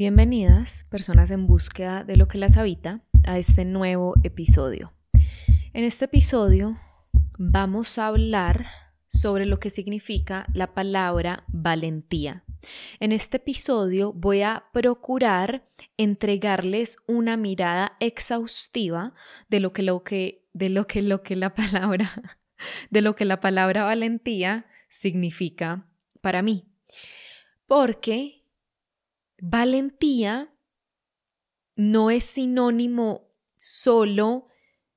Bienvenidas, personas en búsqueda de lo que las habita, a este nuevo episodio. En este episodio vamos a hablar sobre lo que significa la palabra valentía. En este episodio voy a procurar entregarles una mirada exhaustiva de lo que lo que de lo que lo que la palabra de lo que la palabra valentía significa para mí. Porque Valentía no es sinónimo solo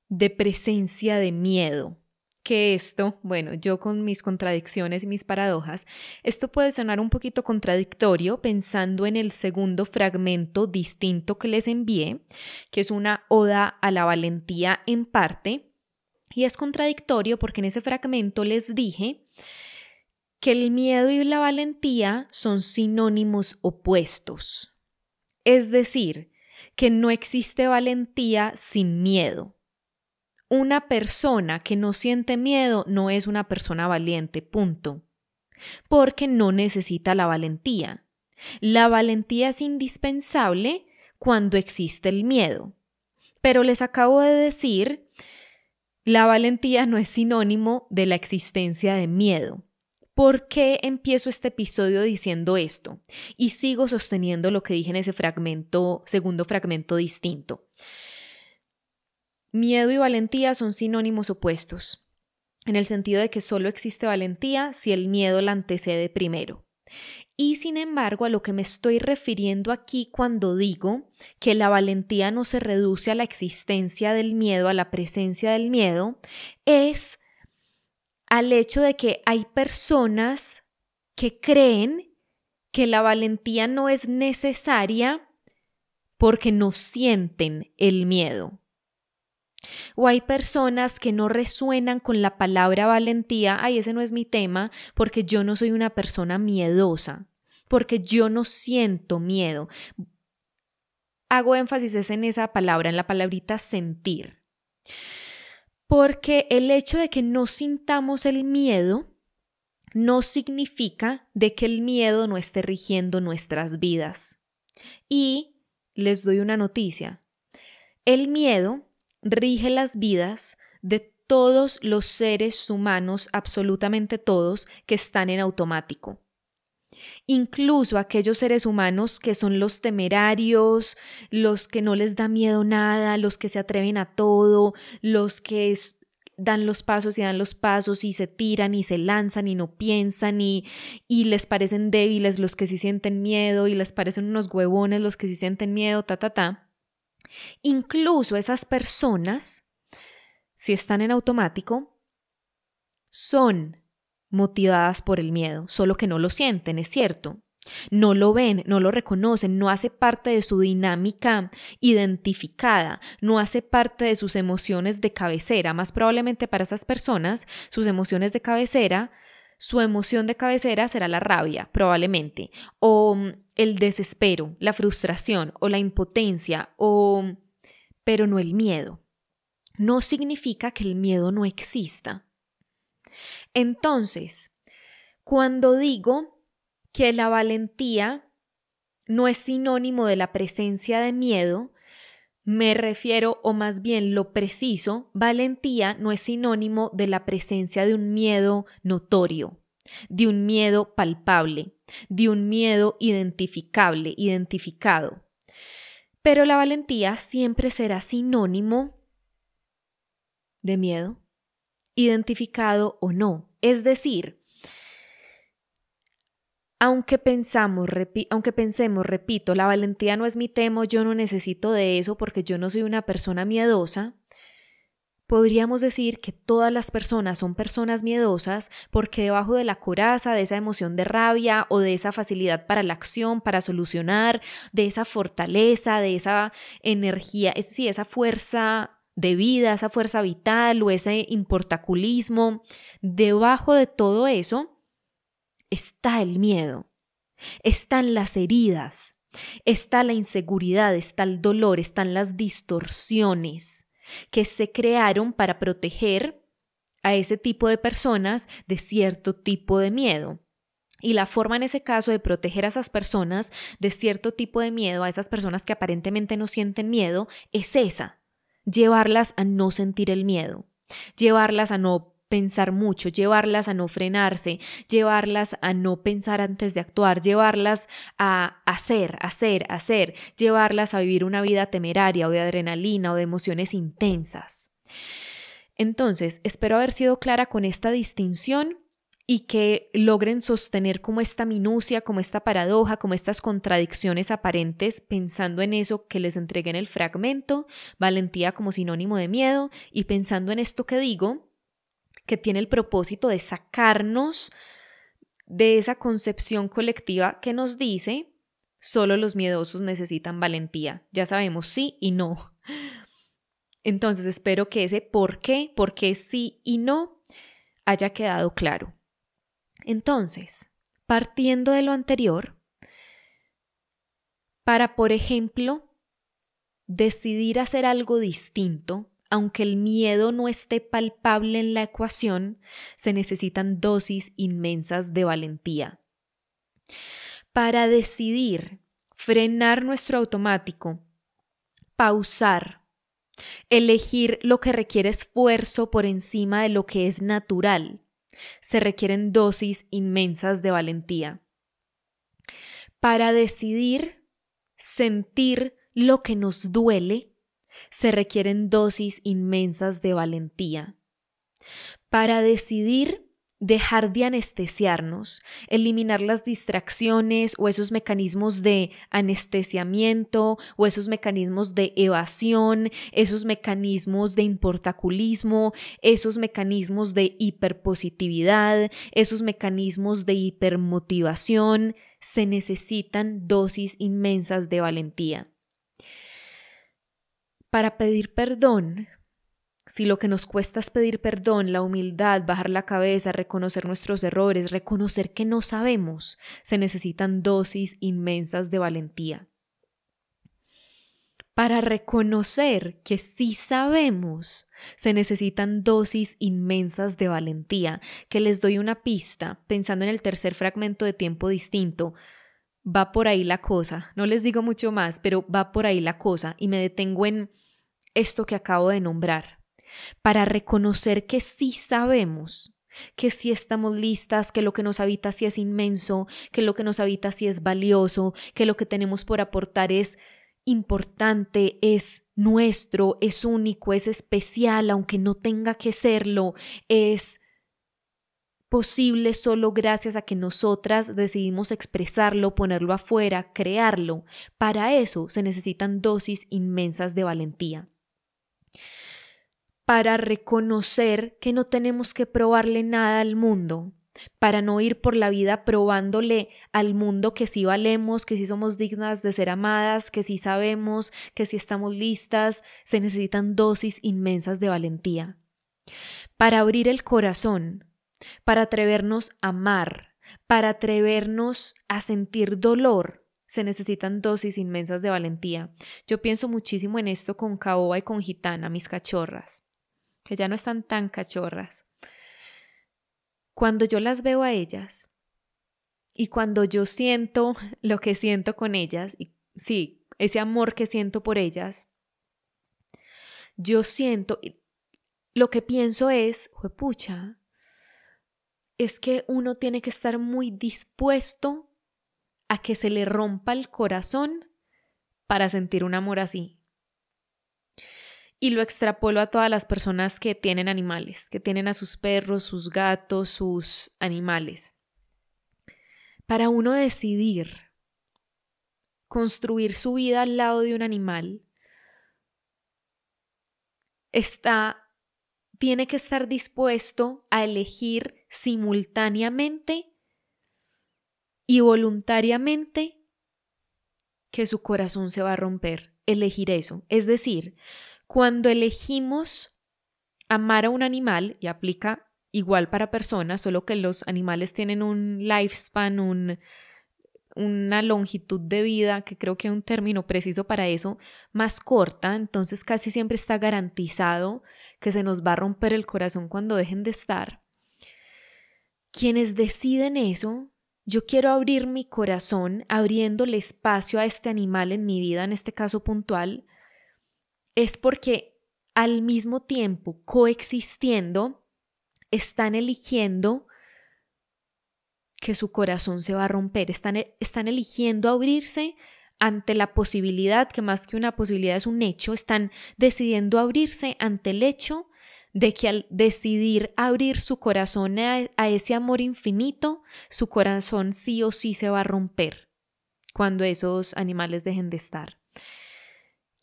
de presencia de miedo. Que esto, bueno, yo con mis contradicciones y mis paradojas, esto puede sonar un poquito contradictorio pensando en el segundo fragmento distinto que les envié, que es una oda a la valentía en parte, y es contradictorio porque en ese fragmento les dije que el miedo y la valentía son sinónimos opuestos. Es decir, que no existe valentía sin miedo. Una persona que no siente miedo no es una persona valiente, punto. Porque no necesita la valentía. La valentía es indispensable cuando existe el miedo. Pero les acabo de decir, la valentía no es sinónimo de la existencia de miedo. ¿Por qué empiezo este episodio diciendo esto? Y sigo sosteniendo lo que dije en ese segundo fragmento distinto. Miedo y valentía son sinónimos opuestos, en el sentido de que solo existe valentía si el miedo la antecede primero. Y sin embargo, a lo que me estoy refiriendo aquí cuando digo que la valentía no se reduce a la existencia del miedo, a la presencia del miedo, es al hecho de que hay personas que creen que la valentía no es necesaria porque no sienten el miedo. O hay personas que no resuenan con la palabra valentía, ay, ese no es mi tema, porque yo no soy una persona miedosa, porque yo no siento miedo. Hago énfasis en esa palabra, en la palabrita sentir. Porque el hecho de que no sintamos el miedo no significa de que el miedo no esté rigiendo nuestras vidas. Y les doy una noticia. El miedo rige las vidas de todos los seres humanos, absolutamente todos, que están en automático incluso aquellos seres humanos que son los temerarios, los que no les da miedo nada, los que se atreven a todo, los que dan los pasos y dan los pasos y se tiran y se lanzan y no piensan y, y les parecen débiles los que sí sienten miedo y les parecen unos huevones los que sí sienten miedo, ta, ta, ta. Incluso esas personas, si están en automático, son motivadas por el miedo, solo que no lo sienten, es cierto. No lo ven, no lo reconocen, no hace parte de su dinámica identificada, no hace parte de sus emociones de cabecera. Más probablemente para esas personas, sus emociones de cabecera, su emoción de cabecera será la rabia, probablemente, o mm, el desespero, la frustración, o la impotencia, o... pero no el miedo. No significa que el miedo no exista. Entonces, cuando digo que la valentía no es sinónimo de la presencia de miedo, me refiero, o más bien lo preciso, valentía no es sinónimo de la presencia de un miedo notorio, de un miedo palpable, de un miedo identificable, identificado. Pero la valentía siempre será sinónimo de miedo, identificado o no. Es decir, aunque pensamos, aunque pensemos, repito, la valentía no es mi tema, yo no necesito de eso porque yo no soy una persona miedosa, podríamos decir que todas las personas son personas miedosas porque debajo de la coraza, de esa emoción de rabia o de esa facilidad para la acción, para solucionar, de esa fortaleza, de esa energía, es esa fuerza de vida, esa fuerza vital o ese importaculismo, debajo de todo eso está el miedo, están las heridas, está la inseguridad, está el dolor, están las distorsiones que se crearon para proteger a ese tipo de personas de cierto tipo de miedo. Y la forma en ese caso de proteger a esas personas de cierto tipo de miedo, a esas personas que aparentemente no sienten miedo, es esa, llevarlas a no sentir el miedo, llevarlas a no pensar mucho, llevarlas a no frenarse, llevarlas a no pensar antes de actuar, llevarlas a hacer, hacer, hacer, llevarlas a vivir una vida temeraria o de adrenalina o de emociones intensas. Entonces, espero haber sido clara con esta distinción y que logren sostener como esta minucia, como esta paradoja, como estas contradicciones aparentes, pensando en eso que les entregué en el fragmento, valentía como sinónimo de miedo, y pensando en esto que digo, que tiene el propósito de sacarnos de esa concepción colectiva que nos dice solo los miedosos necesitan valentía. Ya sabemos sí y no. Entonces espero que ese por qué, por qué sí y no haya quedado claro. Entonces, partiendo de lo anterior, para, por ejemplo, decidir hacer algo distinto, aunque el miedo no esté palpable en la ecuación, se necesitan dosis inmensas de valentía. Para decidir frenar nuestro automático, pausar, elegir lo que requiere esfuerzo por encima de lo que es natural, se requieren dosis inmensas de valentía. Para decidir sentir lo que nos duele, se requieren dosis inmensas de valentía. Para decidir dejar de anestesiarnos, eliminar las distracciones o esos mecanismos de anestesiamiento o esos mecanismos de evasión, esos mecanismos de importaculismo, esos mecanismos de hiperpositividad, esos mecanismos de hipermotivación, se necesitan dosis inmensas de valentía. Para pedir perdón, si lo que nos cuesta es pedir perdón, la humildad, bajar la cabeza, reconocer nuestros errores, reconocer que no sabemos, se necesitan dosis inmensas de valentía. Para reconocer que sí sabemos, se necesitan dosis inmensas de valentía, que les doy una pista, pensando en el tercer fragmento de tiempo distinto. Va por ahí la cosa, no les digo mucho más, pero va por ahí la cosa y me detengo en esto que acabo de nombrar, para reconocer que sí sabemos, que sí estamos listas, que lo que nos habita sí es inmenso, que lo que nos habita sí es valioso, que lo que tenemos por aportar es importante, es nuestro, es único, es especial, aunque no tenga que serlo, es posible solo gracias a que nosotras decidimos expresarlo, ponerlo afuera, crearlo. Para eso se necesitan dosis inmensas de valentía para reconocer que no tenemos que probarle nada al mundo, para no ir por la vida probándole al mundo que sí valemos, que sí somos dignas de ser amadas, que sí sabemos, que sí estamos listas, se necesitan dosis inmensas de valentía. Para abrir el corazón, para atrevernos a amar, para atrevernos a sentir dolor, se necesitan dosis inmensas de valentía. Yo pienso muchísimo en esto con Caoba y con Gitana, mis cachorras que ya no están tan cachorras. Cuando yo las veo a ellas y cuando yo siento lo que siento con ellas, y sí, ese amor que siento por ellas, yo siento, lo que pienso es, pucha, es que uno tiene que estar muy dispuesto a que se le rompa el corazón para sentir un amor así y lo extrapolo a todas las personas que tienen animales, que tienen a sus perros, sus gatos, sus animales. Para uno decidir construir su vida al lado de un animal, está tiene que estar dispuesto a elegir simultáneamente y voluntariamente que su corazón se va a romper, elegir eso, es decir, cuando elegimos amar a un animal, y aplica igual para personas, solo que los animales tienen un lifespan, un, una longitud de vida, que creo que es un término preciso para eso, más corta, entonces casi siempre está garantizado que se nos va a romper el corazón cuando dejen de estar. Quienes deciden eso yo quiero abrir mi corazón, abriéndole espacio a este animal en mi vida, en este caso puntual, es porque al mismo tiempo, coexistiendo, están eligiendo que su corazón se va a romper, están, están eligiendo abrirse ante la posibilidad, que más que una posibilidad es un hecho, están decidiendo abrirse ante el hecho de que al decidir abrir su corazón a, ese amor infinito, su corazón sí o sí se va a romper cuando esos animales dejen de estar.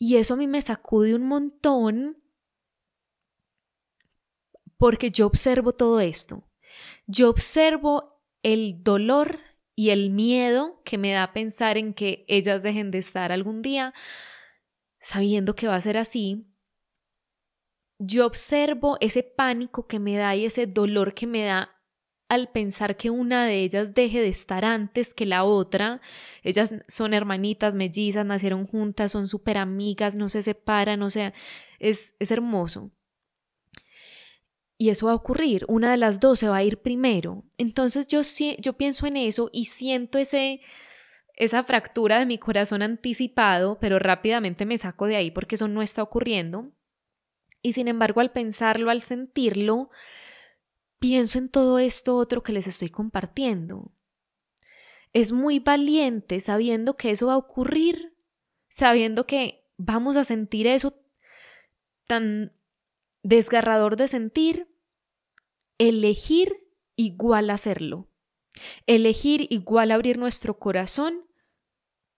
Y eso a mí me sacude un montón porque yo observo todo esto. Yo observo el dolor y el miedo que me da pensar en que ellas dejen de estar algún día, sabiendo que va a ser así, yo observo ese pánico que me da y ese dolor que me da al pensar que una de ellas deje de estar antes que la otra. Ellas son hermanitas, mellizas, nacieron juntas, son súper amigas, no se separan, o sea, es, es hermoso. Y eso va a ocurrir, una de las dos se va a ir primero. Entonces yo, yo pienso en eso y siento ese, esa fractura de mi corazón anticipado, pero rápidamente me saco de ahí porque eso no está ocurriendo. Y sin embargo, al pensarlo, al sentirlo, pienso en todo esto otro que les estoy compartiendo. Es muy valiente sabiendo que eso va a ocurrir, sabiendo que vamos a sentir eso tan desgarrador de sentir, elegir igual hacerlo. Elegir igual abrir nuestro corazón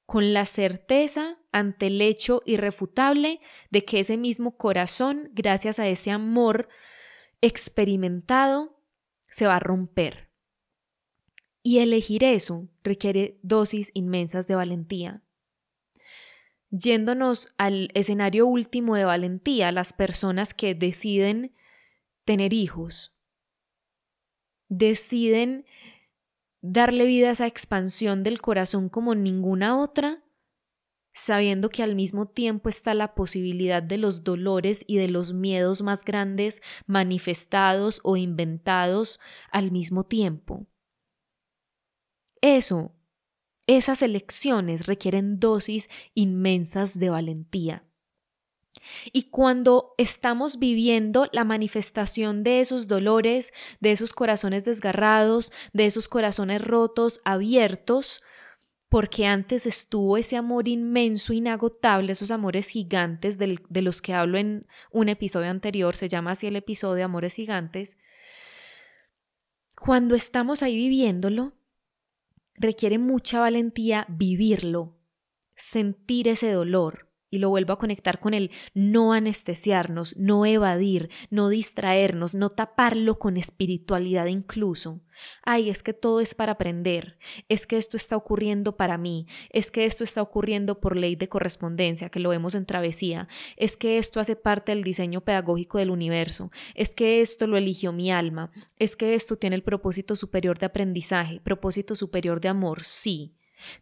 con la certeza ante el hecho irrefutable de que ese mismo corazón, gracias a ese amor experimentado, se va a romper. Y elegir eso requiere dosis inmensas de valentía. Yéndonos al escenario último de valentía, las personas que deciden tener hijos, deciden darle vida a esa expansión del corazón como ninguna otra, sabiendo que al mismo tiempo está la posibilidad de los dolores y de los miedos más grandes manifestados o inventados al mismo tiempo. Eso, esas elecciones requieren dosis inmensas de valentía. Y cuando estamos viviendo la manifestación de esos dolores, de esos corazones desgarrados, de esos corazones rotos, abiertos, porque antes estuvo ese amor inmenso, inagotable, esos amores gigantes de los que hablo en un episodio anterior, se llama así el episodio Amores Gigantes, cuando estamos ahí viviéndolo, requiere mucha valentía vivirlo, sentir ese dolor, y lo vuelvo a conectar con el no anestesiarnos, no evadir, no distraernos, no taparlo con espiritualidad incluso. Ay, es que todo es para aprender, es que esto está ocurriendo para mí, es que esto está ocurriendo por ley de correspondencia, que lo vemos en travesía, es que esto hace parte del diseño pedagógico del universo, es que esto lo eligió mi alma, es que esto tiene el propósito superior de aprendizaje, propósito superior de amor, sí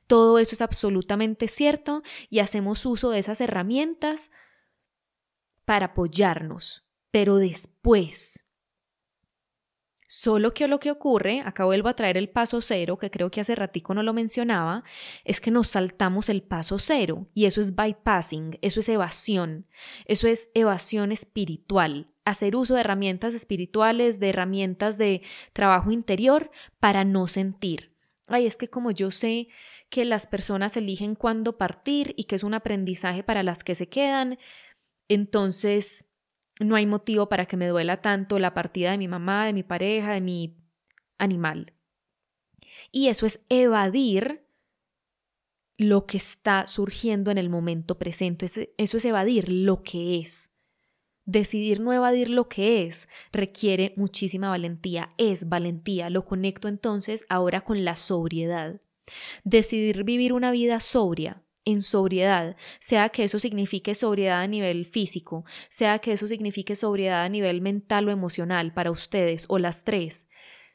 todo eso es absolutamente cierto y hacemos uso de esas herramientas para apoyarnos, pero después. Solo que lo que ocurre, acá vuelvo a traer el paso cero, que creo que hace ratico no lo mencionaba, es que nos saltamos el paso cero y eso es bypassing, eso es evasión, eso es evasión espiritual, hacer uso de herramientas espirituales, de herramientas de trabajo interior para no sentir ay, es que como yo sé que las personas eligen cuándo partir y que es un aprendizaje para las que se quedan, entonces no hay motivo para que me duela tanto la partida de mi mamá, de mi pareja, de mi animal. Y eso es evadir lo que está surgiendo en el momento presente. Eso es evadir lo que es. Decidir no evadir lo que es requiere muchísima valentía, es valentía. Lo conecto entonces ahora con la sobriedad. Decidir vivir una vida sobria, en sobriedad, sea que eso signifique sobriedad a nivel físico, sea que eso signifique sobriedad a nivel mental o emocional para ustedes o las tres,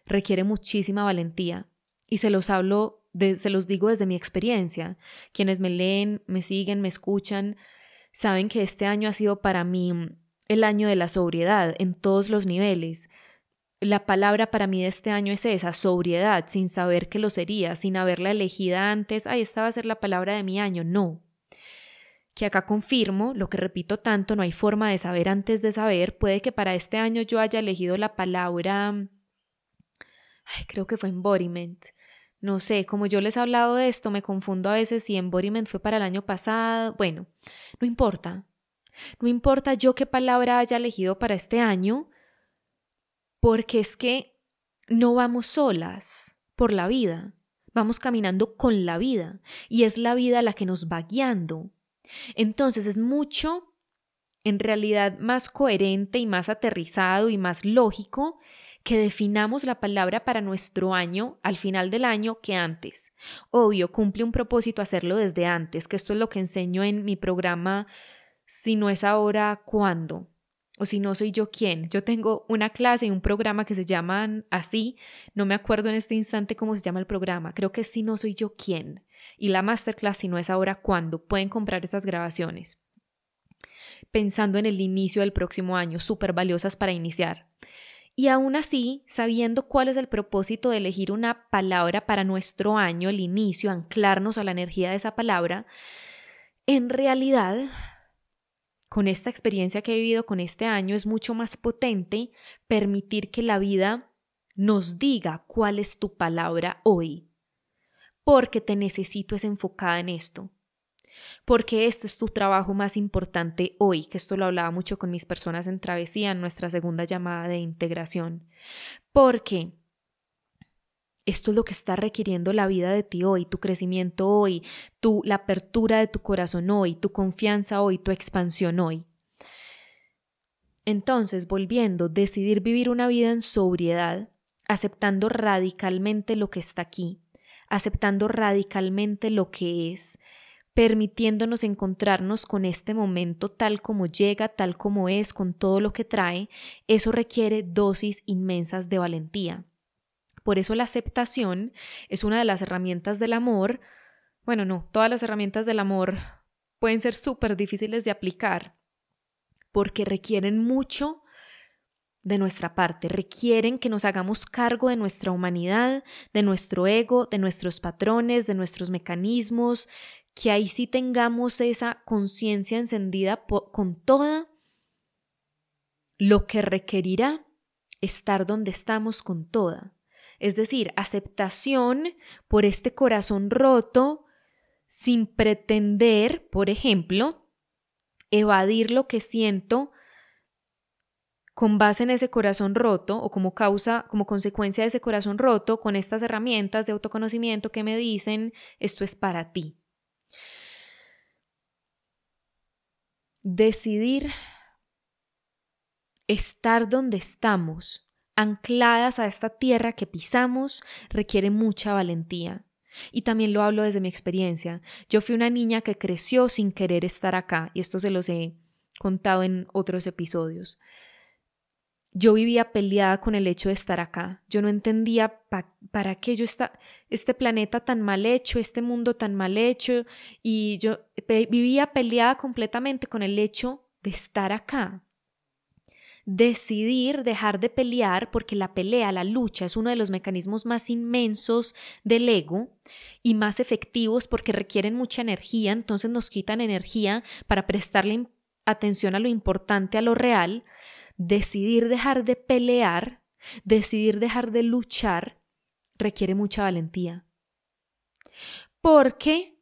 requiere muchísima valentía. Y se los hablo, se los digo desde mi experiencia. Quienes me leen, me siguen, me escuchan, saben que este año ha sido para mí el año de la sobriedad en todos los niveles. la palabra para mí de este año es esa, sobriedad, sin saber que lo sería, sin haberla elegida antes, ay, esta va a ser la palabra de mi año, no. Que acá confirmo, lo que repito tanto, no hay forma de saber antes de saber, puede que para este año yo haya elegido la palabra, creo que fue embodiment, no sé, como yo les he hablado de esto, me confundo a veces si embodiment fue para el año pasado, bueno, no importa, no importa yo qué palabra haya elegido para este año, porque es que no vamos solas por la vida, vamos caminando con la vida y es la vida la que nos va guiando. Entonces es mucho, en realidad, más coherente y más aterrizado y más lógico que definamos la palabra para nuestro año al final del año que antes. Obvio, cumple un propósito hacerlo desde antes, que esto es lo que enseño en mi programa Si no es ahora, ¿cuándo? o si no soy yo quién. Yo tengo una clase y un programa que se llaman así, no me acuerdo en este instante cómo se llama el programa, creo que si no soy yo quién. Y la masterclass si no es ahora cuándo, pueden comprar esas grabaciones. Pensando en el inicio del próximo año, súper valiosas para iniciar. Y aún así, sabiendo cuál es el propósito de elegir una palabra para nuestro año, el inicio, anclarnos a la energía de esa palabra, en realidad con esta experiencia que he vivido con este año es mucho más potente permitir que la vida nos diga cuál es tu palabra hoy. Porque te necesito es enfocada en esto. Porque este es tu trabajo más importante hoy, que esto lo hablaba mucho con mis personas en travesía en nuestra segunda llamada de integración. Porque esto es lo que está requiriendo la vida de ti hoy, tu crecimiento hoy, tu, la apertura de tu corazón hoy, tu confianza hoy, tu expansión hoy. Entonces, volviendo, decidir vivir una vida en sobriedad, aceptando radicalmente lo que está aquí, aceptando radicalmente lo que es, permitiéndonos encontrarnos con este momento tal como llega, tal como es, con todo lo que trae, eso requiere dosis inmensas de valentía. Por eso la aceptación es una de las herramientas del amor. Bueno, no, todas las herramientas del amor pueden ser súper difíciles de aplicar porque requieren mucho de nuestra parte, requieren que nos hagamos cargo de nuestra humanidad, de nuestro ego, de nuestros patrones, de nuestros mecanismos, que ahí sí tengamos esa conciencia encendida con toda lo que requerirá estar donde estamos con toda es decir, aceptación por este corazón roto sin pretender, por ejemplo, evadir lo que siento con base en ese corazón roto o como causa, como consecuencia de ese corazón roto, con estas herramientas de autoconocimiento que me dicen, esto es para ti. Decidir estar donde estamos ancladas a esta tierra que pisamos requiere mucha valentía. Y también lo hablo desde mi experiencia. Yo fui una niña que creció sin querer estar acá, y esto se los he contado en otros episodios. Yo vivía peleada con el hecho de estar acá. Yo no entendía para qué yo está este planeta tan mal hecho, este mundo tan mal hecho, y yo vivía peleada completamente con el hecho de estar acá decidir dejar de pelear, porque la pelea, la lucha es uno de los mecanismos más inmensos del ego y más efectivos porque requieren mucha energía, entonces nos quitan energía para prestarle atención a lo importante, a lo real, decidir dejar de pelear, decidir dejar de luchar, requiere mucha valentía. Porque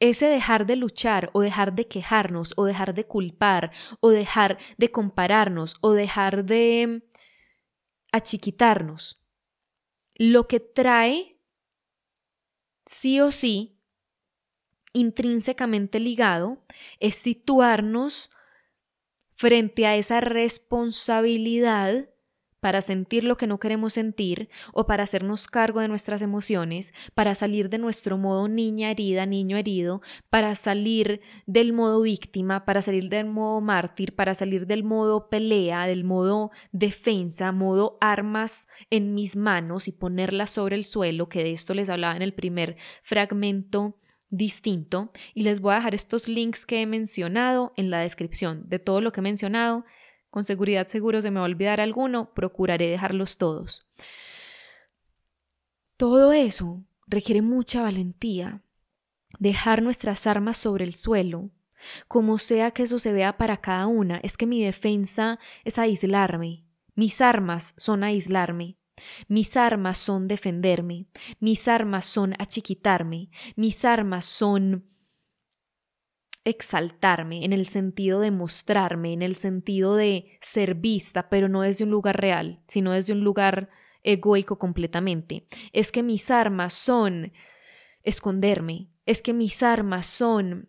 ese dejar de luchar o dejar de quejarnos o dejar de culpar o dejar de compararnos o dejar de achiquitarnos, lo que trae sí o sí intrínsecamente ligado es situarnos frente a esa responsabilidad para sentir lo que no queremos sentir o para hacernos cargo de nuestras emociones, para salir de nuestro modo niña herida, niño herido, para salir del modo víctima, para salir del modo mártir, para salir del modo pelea, del modo defensa, modo armas en mis manos y ponerlas sobre el suelo, que de esto les hablaba en el primer fragmento distinto. Y les voy a dejar estos links que he mencionado en la descripción. De todo lo que he mencionado con seguridad seguro se me va a olvidar alguno, procuraré dejarlos todos. Todo eso requiere mucha valentía. Dejar nuestras armas sobre el suelo, como sea que eso se vea para cada una, es que mi defensa es aislarme. Mis armas son aislarme. Mis armas son defenderme. Mis armas son achiquitarme. Mis armas son exaltarme en el sentido de mostrarme, en el sentido de ser vista, pero no desde un lugar real, sino desde un lugar egoico completamente. Es que mis armas son esconderme, es que mis armas son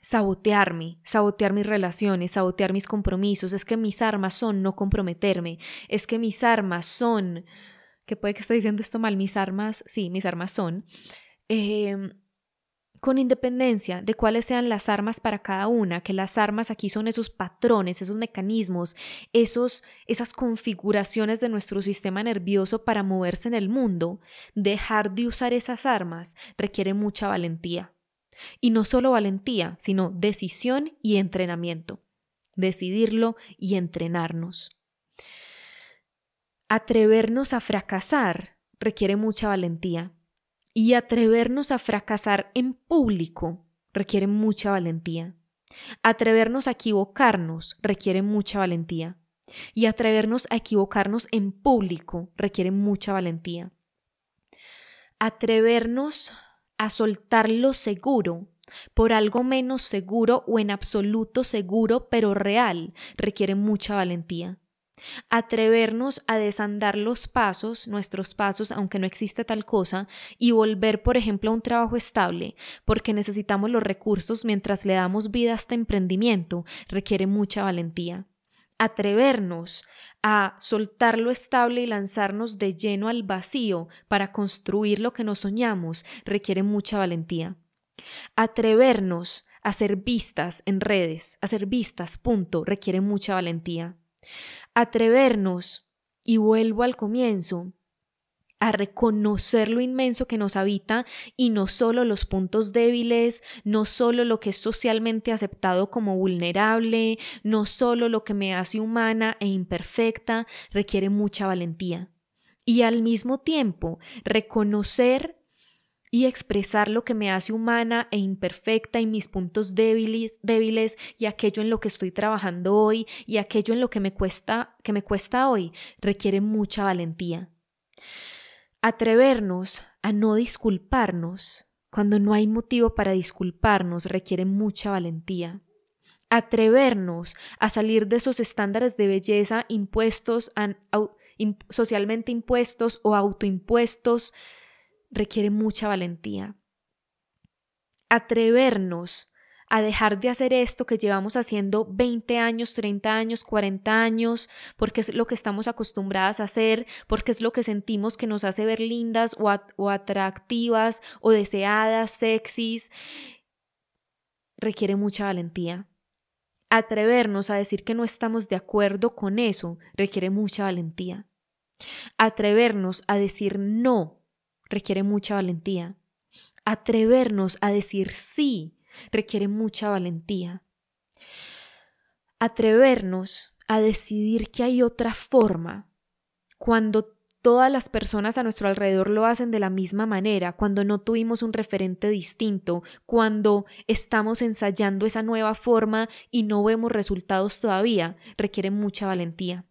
sabotearme, sabotear mis relaciones, sabotear mis compromisos, es que mis armas son no comprometerme, es que mis armas son, que puede que esté diciendo esto mal, mis armas, sí, mis armas son, eh, con independencia de cuáles sean las armas para cada una, que las armas aquí son esos patrones, esos mecanismos, esos, esas configuraciones de nuestro sistema nervioso para moverse en el mundo, dejar de usar esas armas requiere mucha valentía. Y no solo valentía, sino decisión y entrenamiento. Decidirlo y entrenarnos. Atrevernos a fracasar requiere mucha valentía y atrevernos a fracasar en público requiere mucha valentía. Atrevernos a equivocarnos requiere mucha valentía. Y atrevernos a equivocarnos en público requiere mucha valentía. Atrevernos a soltar lo seguro por algo menos seguro o en absoluto seguro pero real requiere mucha valentía. Atrevernos a desandar los pasos, nuestros pasos, aunque no existe tal cosa, y volver, por ejemplo, a un trabajo estable, porque necesitamos los recursos mientras le damos vida a este emprendimiento, requiere mucha valentía. Atrevernos a soltar lo estable y lanzarnos de lleno al vacío para construir lo que nos soñamos requiere mucha valentía. Atrevernos a ser vistas en redes, a ser vistas, punto, requiere mucha valentía atrevernos, y vuelvo al comienzo, a reconocer lo inmenso que nos habita y no solo los puntos débiles, no solo lo que es socialmente aceptado como vulnerable, no solo lo que me hace humana e imperfecta, requiere mucha valentía. Y al mismo tiempo, reconocer y expresar lo que me hace humana e imperfecta y mis puntos débiles, débiles y aquello en lo que estoy trabajando hoy y aquello en lo que me cuesta que me cuesta hoy requiere mucha valentía. Atrevernos a no disculparnos cuando no hay motivo para disculparnos requiere mucha valentía. Atrevernos a salir de esos estándares de belleza impuestos, socialmente impuestos o autoimpuestos requiere mucha valentía. Atrevernos a dejar de hacer esto que llevamos haciendo 20 años, 30 años, 40 años, porque es lo que estamos acostumbradas a hacer, porque es lo que sentimos que nos hace ver lindas o, o atractivas o deseadas, sexys, requiere mucha valentía. Atrevernos a decir que no estamos de acuerdo con eso requiere mucha valentía. Atrevernos a decir no requiere mucha valentía. Atrevernos a decir sí requiere mucha valentía. Atrevernos a decidir que hay otra forma cuando todas las personas a nuestro alrededor lo hacen de la misma manera, cuando no tuvimos un referente distinto, cuando estamos ensayando esa nueva forma y no vemos resultados todavía, requiere mucha valentía.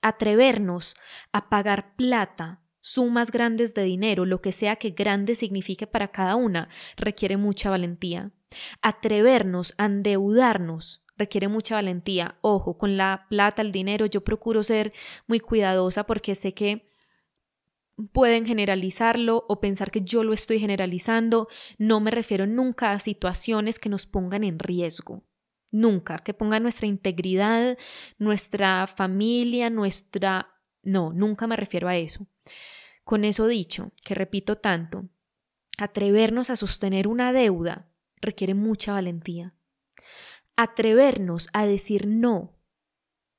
Atrevernos a pagar plata sumas grandes de dinero, lo que sea que grande signifique para cada una, requiere mucha valentía. Atrevernos a endeudarnos requiere mucha valentía. Ojo, con la plata, el dinero, yo procuro ser muy cuidadosa porque sé que pueden generalizarlo o pensar que yo lo estoy generalizando. No me refiero nunca a situaciones que nos pongan en riesgo. Nunca, que pongan nuestra integridad, nuestra familia, nuestra... No, nunca me refiero a eso. Con eso dicho, que repito tanto, atrevernos a sostener una deuda requiere mucha valentía. Atrevernos a decir no,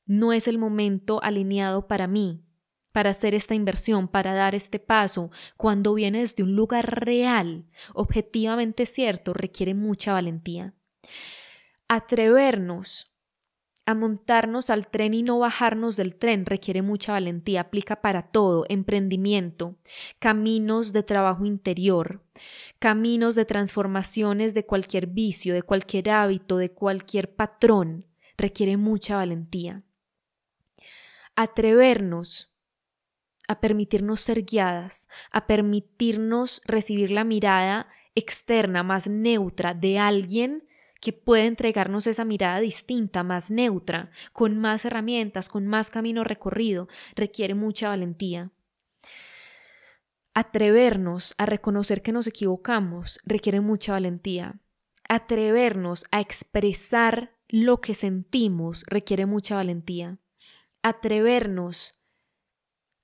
no es el momento alineado para mí, para hacer esta inversión, para dar este paso, cuando viene desde un lugar real, objetivamente cierto, requiere mucha valentía. Atrevernos a montarnos al tren y no bajarnos del tren requiere mucha valentía, aplica para todo, emprendimiento, caminos de trabajo interior, caminos de transformaciones de cualquier vicio, de cualquier hábito, de cualquier patrón, requiere mucha valentía. Atrevernos a permitirnos ser guiadas, a permitirnos recibir la mirada externa, más neutra de alguien que puede entregarnos esa mirada distinta, más neutra, con más herramientas, con más camino recorrido, requiere mucha valentía. Atrevernos a reconocer que nos equivocamos requiere mucha valentía. Atrevernos a expresar lo que sentimos requiere mucha valentía. Atrevernos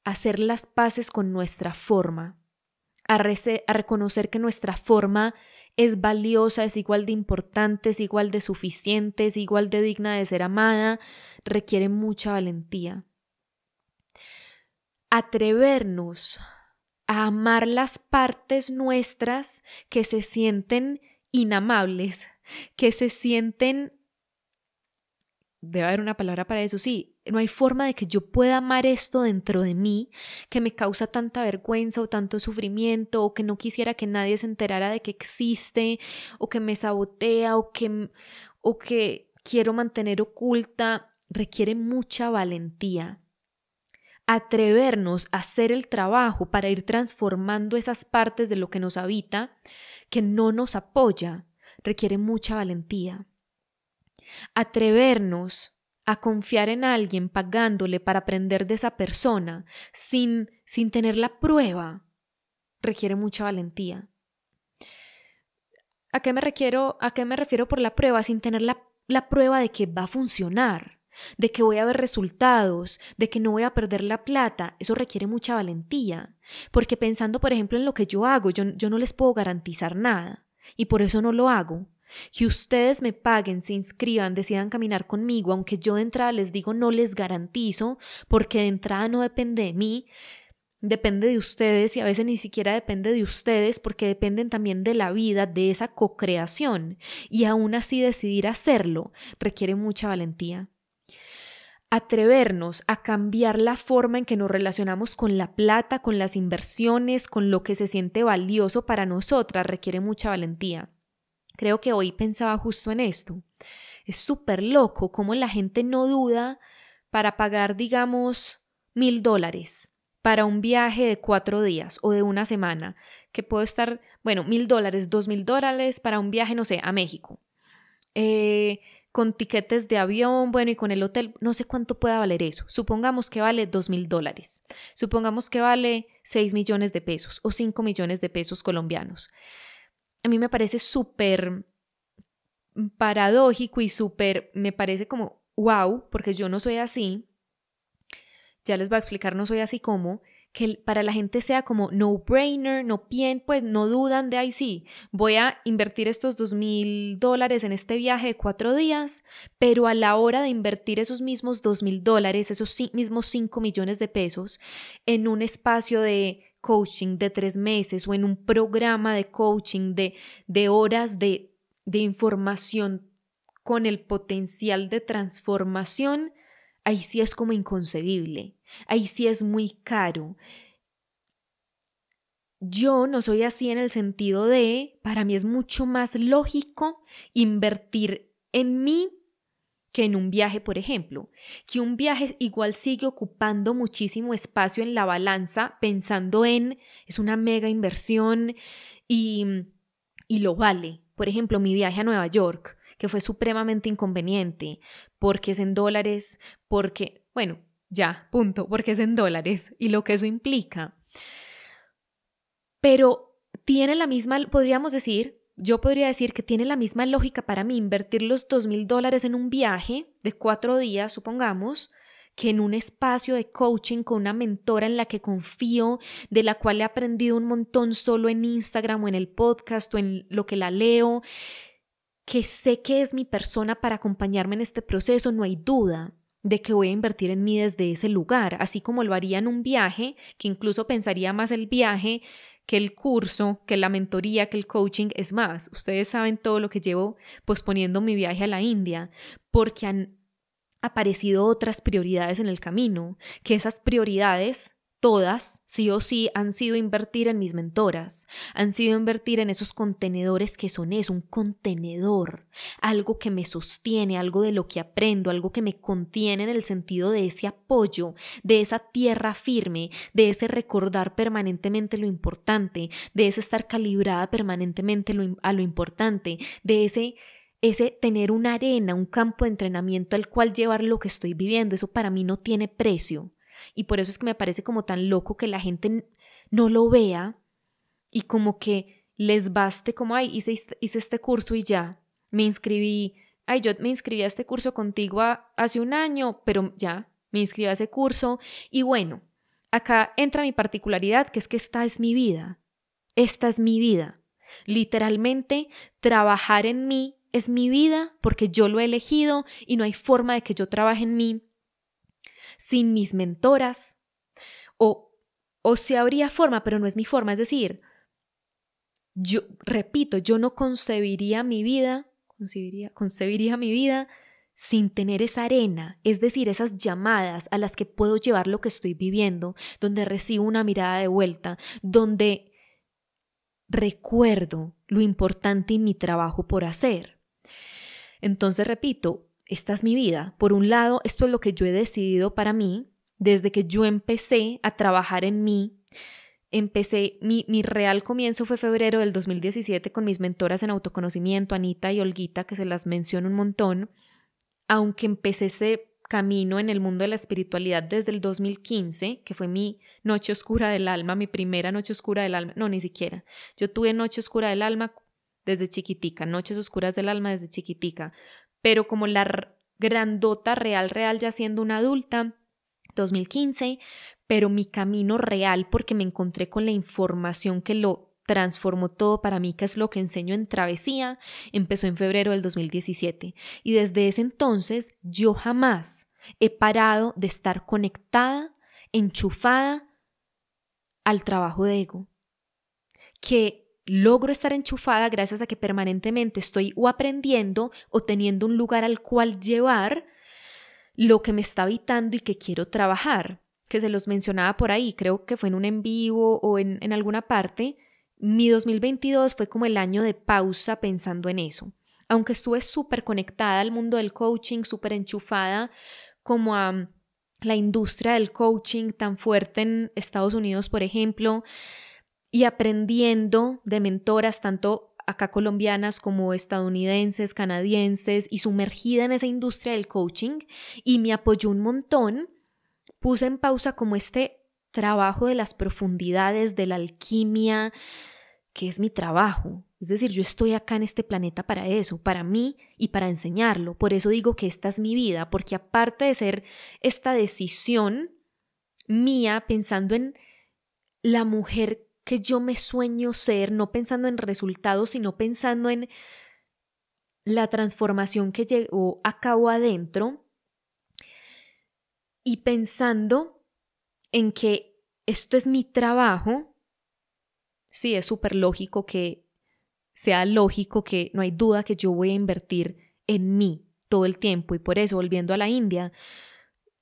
a hacer las paces con nuestra forma, a, a reconocer que nuestra forma es valiosa, es igual de importante, es igual de suficiente, es igual de digna de ser amada, requiere mucha valentía. Atrevernos a amar las partes nuestras que se sienten inamables, que se sienten debe haber una palabra para eso, sí, no hay forma de que yo pueda amar esto dentro de mí que me causa tanta vergüenza o tanto sufrimiento o que no quisiera que nadie se enterara de que existe o que me sabotea o que, o que quiero mantener oculta, requiere mucha valentía. Atrevernos a hacer el trabajo para ir transformando esas partes de lo que nos habita, que no nos apoya, requiere mucha valentía. Atrevernos a confiar en alguien pagándole para aprender de esa persona sin, sin tener la prueba requiere mucha valentía. ¿A qué me refiero, a me refiero por la prueba? Sin tener la, la prueba de que va a funcionar, de que voy a ver resultados, de que no voy a perder la plata, eso requiere mucha valentía. Porque pensando, por ejemplo, en lo que yo hago, yo, yo no les puedo garantizar nada y por eso no lo hago. Que ustedes me paguen, se inscriban, decidan caminar conmigo, aunque yo de entrada les digo no les garantizo, porque de entrada no depende de mí, depende de ustedes y a veces ni siquiera depende de ustedes porque dependen también de la vida, de esa co-creación. Y aún así decidir hacerlo requiere mucha valentía. Atrevernos a cambiar la forma en que nos relacionamos con la plata, con las inversiones, con lo que se siente valioso para nosotras requiere mucha valentía. Creo que hoy pensaba justo en esto. Es súper loco cómo la gente no duda para pagar, digamos, mil dólares para un viaje de cuatro días o de una semana, que puedo estar, bueno, mil dólares, dos mil dólares para un viaje, no sé, a México. Eh, con tiquetes de avión, bueno, y con el hotel, no sé cuánto pueda valer eso. Supongamos que vale dos mil dólares. Supongamos que vale seis millones de pesos o cinco millones de pesos colombianos a mí me parece súper paradójico y súper, me parece como wow, porque yo no soy así. Ya les voy a explicar, no soy así como, que para la gente sea como no brainer, no pien, pues no dudan de ahí sí, voy a invertir estos dos mil dólares en este viaje de cuatro días, pero a la hora de invertir esos mismos dos mil dólares, esos mismos cinco millones de pesos en un espacio de coaching de tres meses o en un programa de coaching de, de horas de, de información con el potencial de transformación, ahí sí es como inconcebible, ahí sí es muy caro. Yo no soy así en el sentido de, para mí es mucho más lógico invertir en mí que en un viaje, por ejemplo, que un viaje igual sigue ocupando muchísimo espacio en la balanza pensando en es una mega inversión y, y lo vale. Por ejemplo, mi viaje a Nueva York, que fue supremamente inconveniente, porque es en dólares, porque, bueno, ya, punto, porque es en dólares y lo que eso implica. Pero tiene la misma, podríamos decir, yo podría decir que tiene la misma lógica para mí invertir los dos mil dólares en un viaje de cuatro días, supongamos, que en un espacio de coaching con una mentora en la que confío, de la cual he aprendido un montón solo en Instagram o en el podcast o en lo que la leo, que sé que es mi persona para acompañarme en este proceso, no hay duda de que voy a invertir en mí desde ese lugar, así como lo haría en un viaje, que incluso pensaría más el viaje que el curso, que la mentoría, que el coaching es más. Ustedes saben todo lo que llevo posponiendo mi viaje a la India, porque aparecido otras prioridades en el camino, que esas prioridades Todas, sí o sí, han sido invertir en mis mentoras, han sido invertir en esos contenedores que son eso, un contenedor, algo que me sostiene, algo de lo que aprendo, algo que me contiene en el sentido de ese apoyo, de esa tierra firme, de ese recordar permanentemente lo importante, de ese estar calibrada permanentemente a lo importante, de ese ese tener una arena, un campo de entrenamiento al cual llevar lo que estoy viviendo, eso para mí no tiene precio. Y por eso es que me parece como tan loco que la gente no lo vea y como que les baste como, ay, hice, hice este curso y ya, me inscribí, ay, yo me inscribí a este curso contigo hace un año, pero ya, me inscribí a ese curso y bueno, acá entra mi particularidad, que es que esta es mi vida, esta es mi vida. Literalmente, trabajar en mí es mi vida porque yo lo he elegido y no hay forma de que yo trabaje en mí sin mis mentoras, o, o si habría forma, pero no es mi forma, es decir, yo, repito, yo no concebiría mi vida, concebiría, concebiría mi vida sin tener esa arena, es decir, esas llamadas a las que puedo llevar lo que estoy viviendo, donde recibo una mirada de vuelta, donde recuerdo lo importante y mi trabajo por hacer. Entonces, repito, esta es mi vida. Por un lado, esto es lo que yo he decidido para mí desde que yo empecé a trabajar en mí. Empecé, mi, mi real comienzo fue febrero del 2017 con mis mentoras en autoconocimiento, Anita y Olguita, que se las menciono un montón. Aunque empecé ese camino en el mundo de la espiritualidad desde el 2015, que fue mi noche oscura del alma, mi primera noche oscura del alma, no, ni siquiera. Yo tuve noche oscura del alma desde chiquitica, noches oscuras del alma desde chiquitica, pero como la grandota real, real ya siendo una adulta, 2015, pero mi camino real porque me encontré con la información que lo transformó todo para mí, que es lo que enseño en Travesía, empezó en febrero del 2017. Y desde ese entonces yo jamás he parado de estar conectada, enchufada al trabajo de ego. Que logro estar enchufada gracias a que permanentemente estoy o aprendiendo o teniendo un lugar al cual llevar lo que me está habitando y que quiero trabajar, que se los mencionaba por ahí, creo que fue en un en vivo o en, en alguna parte. Mi 2022 fue como el año de pausa pensando en eso. Aunque estuve súper conectada al mundo del coaching, súper enchufada como a la industria del coaching tan fuerte en Estados Unidos, por ejemplo, y aprendiendo de mentoras tanto acá colombianas como estadounidenses, canadienses y sumergida en esa industria del coaching y me apoyó un montón, puse en pausa como este trabajo de las profundidades, de la alquimia, que es mi trabajo. Es decir, yo estoy acá en este planeta para eso, para mí y para enseñarlo. Por eso digo que esta es mi vida, porque aparte de ser esta decisión mía pensando en la mujer que yo me sueño ser, no pensando en resultados, sino pensando en la transformación que llegó a cabo adentro y pensando en que esto es mi trabajo, sí, es súper lógico que sea lógico que no hay duda que yo voy a invertir en mí todo el tiempo. Y por eso, volviendo a la India,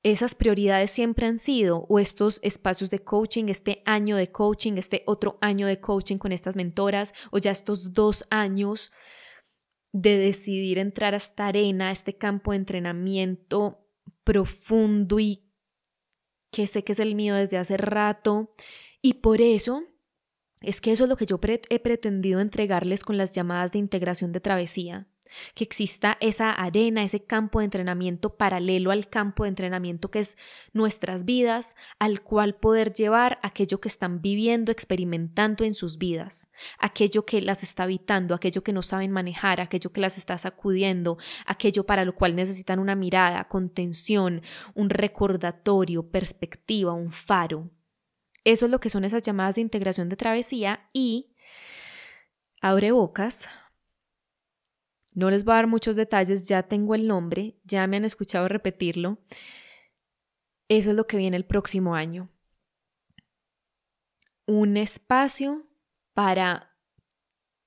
esas prioridades siempre han sido, o estos espacios de coaching, este año de coaching, este otro año de coaching con estas mentoras, o ya estos dos años de decidir entrar a esta arena, a este campo de entrenamiento profundo y que sé que es el mío desde hace rato. Y por eso es que eso es lo que yo he pretendido entregarles con las llamadas de integración de travesía que exista esa arena, ese campo de entrenamiento paralelo al campo de entrenamiento que es nuestras vidas, al cual poder llevar aquello que están viviendo, experimentando en sus vidas, aquello que las está habitando, aquello que no saben manejar, aquello que las está sacudiendo, aquello para lo cual necesitan una mirada, contención, un recordatorio, perspectiva, un faro. Eso es lo que son esas llamadas de integración de travesía y abre bocas no les voy a dar muchos detalles, ya tengo el nombre, ya me han escuchado repetirlo. Eso es lo que viene el próximo año. Un espacio para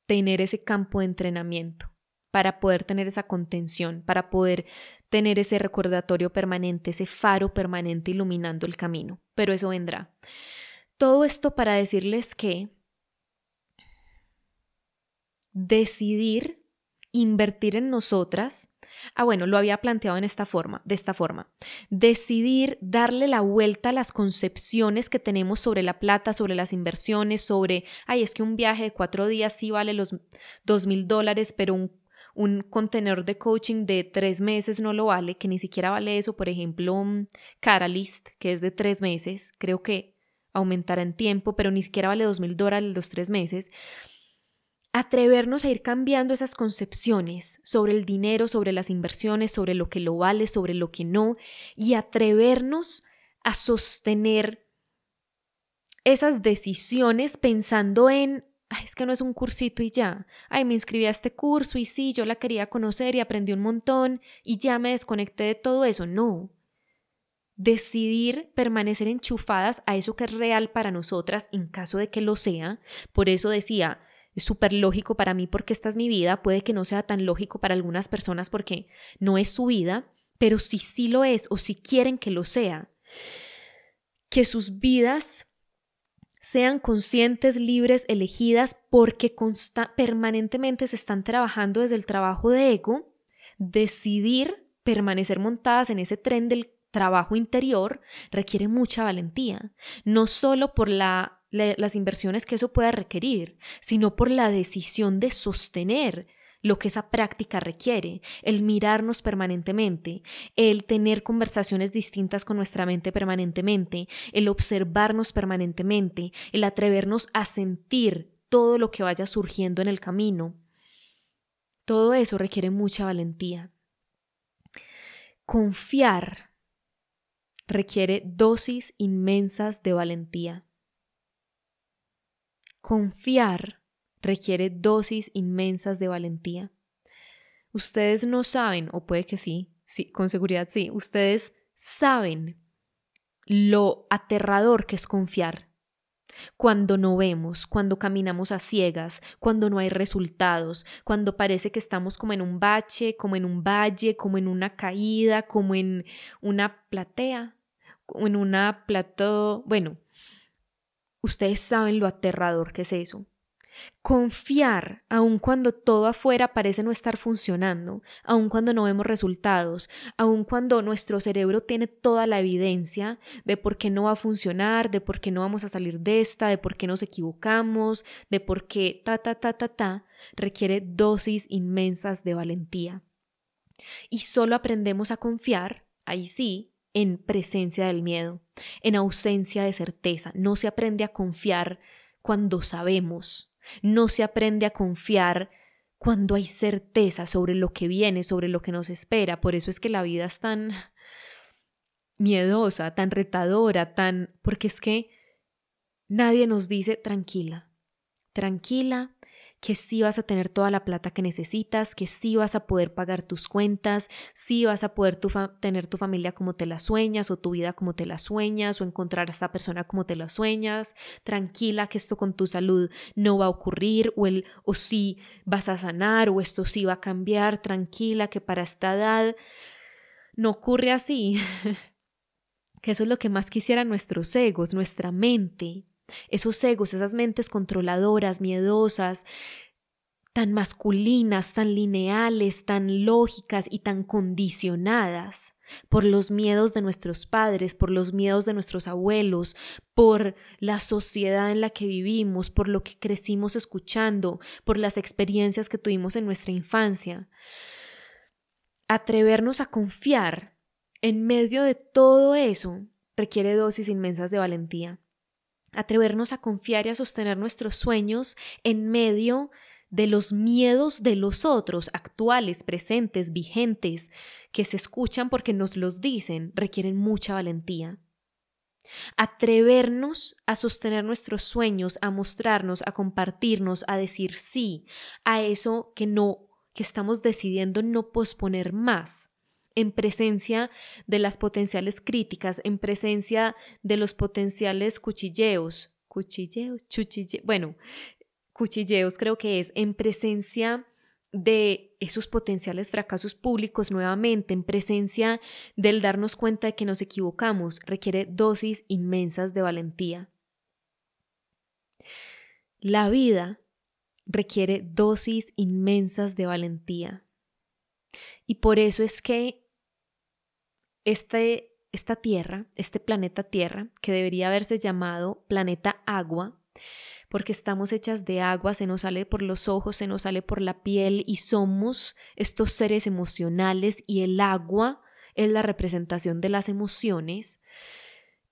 tener ese campo de entrenamiento, para poder tener esa contención, para poder tener ese recordatorio permanente, ese faro permanente iluminando el camino. Pero eso vendrá. Todo esto para decirles que decidir invertir en nosotras. Ah, bueno, lo había planteado en esta forma, de esta forma. Decidir darle la vuelta a las concepciones que tenemos sobre la plata, sobre las inversiones, sobre, ay, es que un viaje de cuatro días sí vale los dos mil dólares, pero un un contenedor de coaching de tres meses no lo vale, que ni siquiera vale eso. Por ejemplo, Caralist, que es de tres meses, creo que aumentará en tiempo, pero ni siquiera vale dos mil dólares los tres meses. Atrevernos a ir cambiando esas concepciones sobre el dinero, sobre las inversiones, sobre lo que lo vale, sobre lo que no, y atrevernos a sostener esas decisiones pensando en es que no es un cursito y ya. Ay, me inscribí a este curso y sí, yo la quería conocer y aprendí un montón y ya me desconecté de todo eso. No. Decidir permanecer enchufadas a eso que es real para nosotras en caso de que lo sea. Por eso decía, es súper lógico para mí porque esta es mi vida. Puede que no sea tan lógico para algunas personas porque no es su vida, pero si sí lo es o si quieren que lo sea, que sus vidas sean conscientes, libres, elegidas, porque permanentemente se están trabajando desde el trabajo de ego, decidir permanecer montadas en ese tren del trabajo interior requiere mucha valentía, no solo por la, las inversiones que eso pueda requerir, sino por la decisión de sostener lo que esa práctica requiere, el mirarnos permanentemente, el tener conversaciones distintas con nuestra mente permanentemente, el observarnos permanentemente, el atrevernos a sentir todo lo que vaya surgiendo en el camino. Todo eso requiere mucha valentía. Confiar requiere dosis inmensas de valentía. Confiar requiere dosis inmensas de valentía. Ustedes no saben, o puede que sí, sí, con seguridad sí, ustedes saben lo aterrador que es confiar. Cuando no vemos, cuando caminamos a ciegas, cuando no hay resultados, cuando parece que estamos como en un bache, como en un valle, como en una caída, como en una platea, en una plató, bueno, ustedes saben lo aterrador que es eso. Confiar, aun cuando todo afuera parece no estar funcionando, aun cuando no vemos resultados, aun cuando nuestro cerebro tiene toda la evidencia de por qué no va a funcionar, de por qué no vamos a salir de esta, de por qué nos equivocamos, de por qué ta, ta, ta, ta, ta, requiere dosis inmensas de valentía. Y solo aprendemos a confiar, ahí sí, en presencia del miedo, en ausencia de certeza. No se aprende a confiar cuando sabemos, no se aprende a confiar cuando hay certeza sobre lo que viene, sobre lo que nos espera. Por eso es que la vida es tan miedosa, tan retadora, tan... porque es que nadie nos dice tranquila, tranquila, que sí vas a tener toda la plata que necesitas, que sí vas a poder pagar tus cuentas, sí vas a poder tener tu familia como te la sueñas o tu vida como te la sueñas o encontrar a esta persona como te la sueñas, tranquila que esto con tu salud no va a ocurrir o, el, o sí vas a sanar o esto sí va a cambiar, tranquila que para esta edad no ocurre así. que eso es lo que más quisieran nuestros egos, nuestra mente, esos egos, esas mentes controladoras, miedosas, tan masculinas, tan lineales, tan lógicas y tan condicionadas por los miedos de nuestros padres, por los miedos de nuestros abuelos, por la sociedad en la que vivimos, por lo que crecimos escuchando, por las experiencias que tuvimos en nuestra infancia. Atrevernos a confiar en medio de todo eso requiere dosis inmensas de valentía atrevernos a confiar y a sostener nuestros sueños en medio de los miedos de los otros, actuales, presentes, vigentes, que se escuchan porque nos los dicen, requieren mucha valentía. Atrevernos a sostener nuestros sueños, a mostrarnos, a compartirnos, a decir sí a eso que no que estamos decidiendo no posponer más en presencia de las potenciales críticas, en presencia de los potenciales cuchilleos, cuchilleos, chuchilleos, bueno, cuchilleos creo que es, en presencia de esos potenciales fracasos públicos nuevamente en presencia del darnos cuenta de que nos equivocamos requiere dosis inmensas de valentía. La vida requiere dosis inmensas de valentía. Y por eso es que este, esta Tierra, este planeta Tierra, que debería haberse llamado planeta agua, porque estamos hechas de agua, se nos sale por los ojos, se nos sale por la piel y somos estos seres emocionales y el agua es la representación de las emociones.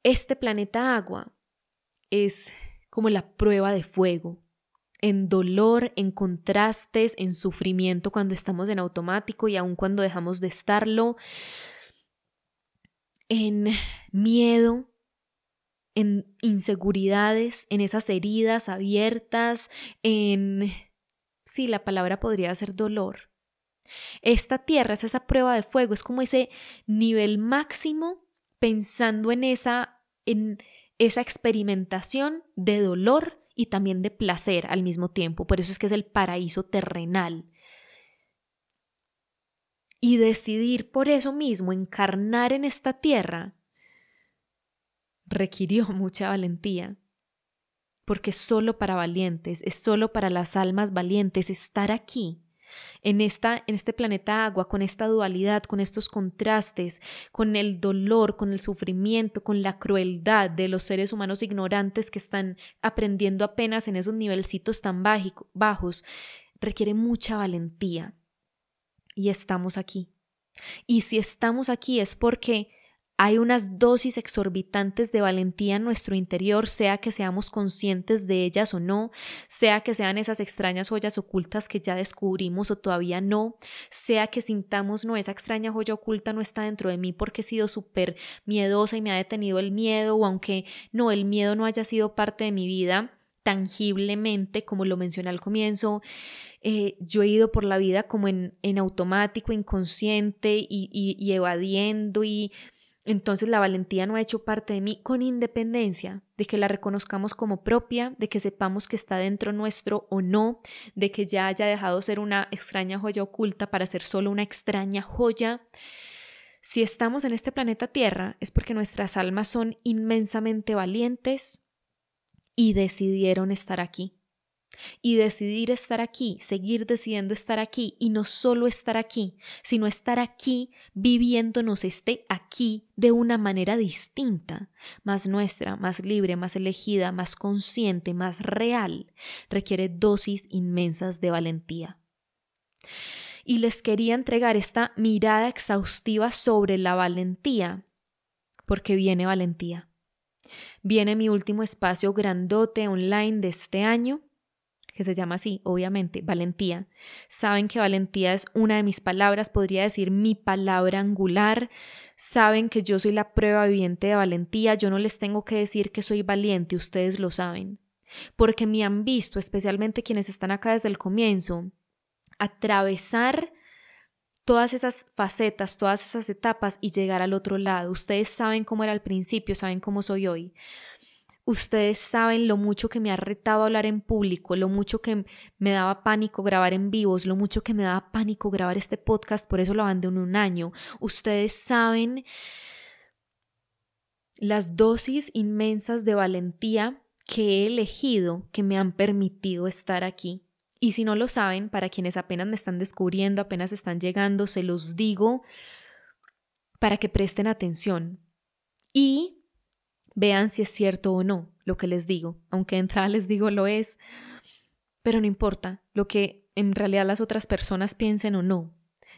Este planeta agua es como la prueba de fuego, en dolor, en contrastes, en sufrimiento cuando estamos en automático y aun cuando dejamos de estarlo, en miedo, en inseguridades, en esas heridas abiertas, en... Sí, la palabra podría ser dolor. Esta tierra es esa prueba de fuego, es como ese nivel máximo pensando en esa, en esa experimentación de dolor y también de placer al mismo tiempo. Por eso es que es el paraíso terrenal. Y decidir por eso mismo encarnar en esta tierra requirió mucha valentía, porque solo para valientes, es solo para las almas valientes estar aquí, en, esta, en este planeta agua, con esta dualidad, con estos contrastes, con el dolor, con el sufrimiento, con la crueldad de los seres humanos ignorantes que están aprendiendo apenas en esos nivelcitos tan bajos, requiere mucha valentía. Y estamos aquí. Y si estamos aquí es porque hay unas dosis exorbitantes de valentía en nuestro interior, sea que seamos conscientes de ellas o no, sea que sean esas extrañas joyas ocultas que ya descubrimos o todavía no, sea que sintamos, no, esa extraña joya oculta no está dentro de mí porque he sido súper miedosa y me ha detenido el miedo, o aunque no, el miedo no haya sido parte de mi vida tangiblemente, como lo mencioné al comienzo, eh, yo he ido por la vida como en, automático, inconsciente y evadiendo y entonces la valentía no ha hecho parte de mí con independencia de que la reconozcamos como propia, de que sepamos que está dentro nuestro o no, de que ya haya dejado ser una extraña joya oculta para ser solo una extraña joya. Si estamos en este planeta Tierra es porque nuestras almas son inmensamente valientes y decidieron estar aquí y decidir estar aquí, seguir decidiendo estar aquí y no solo estar aquí, sino estar aquí viviéndonos este aquí de una manera distinta, más nuestra, más libre, más elegida, más consciente, más real, requiere dosis inmensas de valentía. Y les quería entregar esta mirada exhaustiva sobre la valentía, porque viene valentía. Viene mi último espacio grandote online de este año que se llama así, obviamente, valentía. Saben que valentía es una de mis palabras, podría decir mi palabra angular. Saben que yo soy la prueba viviente de valentía. Yo no les tengo que decir que soy valiente, ustedes lo saben. Porque me han visto, especialmente quienes están acá desde el comienzo, atravesar todas esas facetas, todas esas etapas y llegar al otro lado. Ustedes saben cómo era al principio, saben cómo soy hoy. Ustedes saben lo mucho que me ha retado hablar en público, lo mucho que me daba pánico grabar en vivos, lo mucho que me daba pánico grabar este podcast, por eso lo abandoné un año. Ustedes saben las dosis inmensas de valentía que he elegido que me han permitido estar aquí. Y si no lo saben, para quienes apenas me están descubriendo, apenas están llegando, se los digo para que presten atención. Y Vean si es cierto o no lo que les digo, aunque de entrada les digo lo es, pero no importa lo que en realidad las otras personas piensen o no.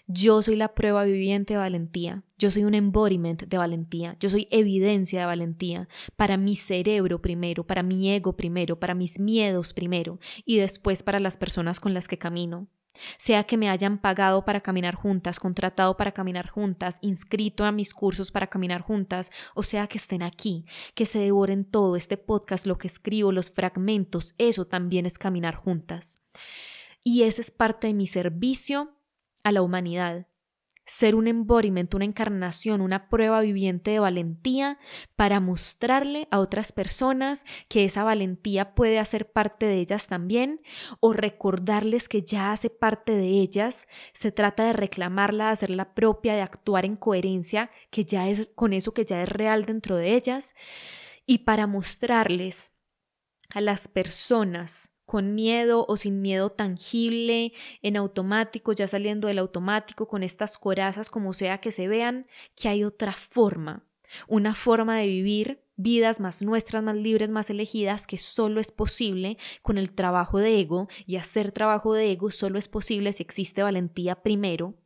Yo soy la prueba viviente de valentía, yo soy un embodiment de valentía, yo soy evidencia de valentía para mi cerebro primero, para mi ego primero, para mis miedos primero y después para las personas con las que camino sea que me hayan pagado para caminar juntas, contratado para caminar juntas, inscrito a mis cursos para caminar juntas, o sea que estén aquí, que se devoren todo este podcast, lo que escribo, los fragmentos, eso también es caminar juntas. Y ese es parte de mi servicio a la humanidad. Ser un embodiment, una encarnación, una prueba viviente de valentía para mostrarle a otras personas que esa valentía puede hacer parte de ellas también o recordarles que ya hace parte de ellas. Se trata de reclamarla, de hacerla propia, de actuar en coherencia, que ya es con eso que ya es real dentro de ellas y para mostrarles a las personas con miedo o sin miedo tangible, en automático, ya saliendo del automático, con estas corazas, como sea que se vean, que hay otra forma, una forma de vivir vidas más nuestras, más libres, más elegidas, que solo es posible con el trabajo de ego y hacer trabajo de ego solo es posible si existe valentía primero.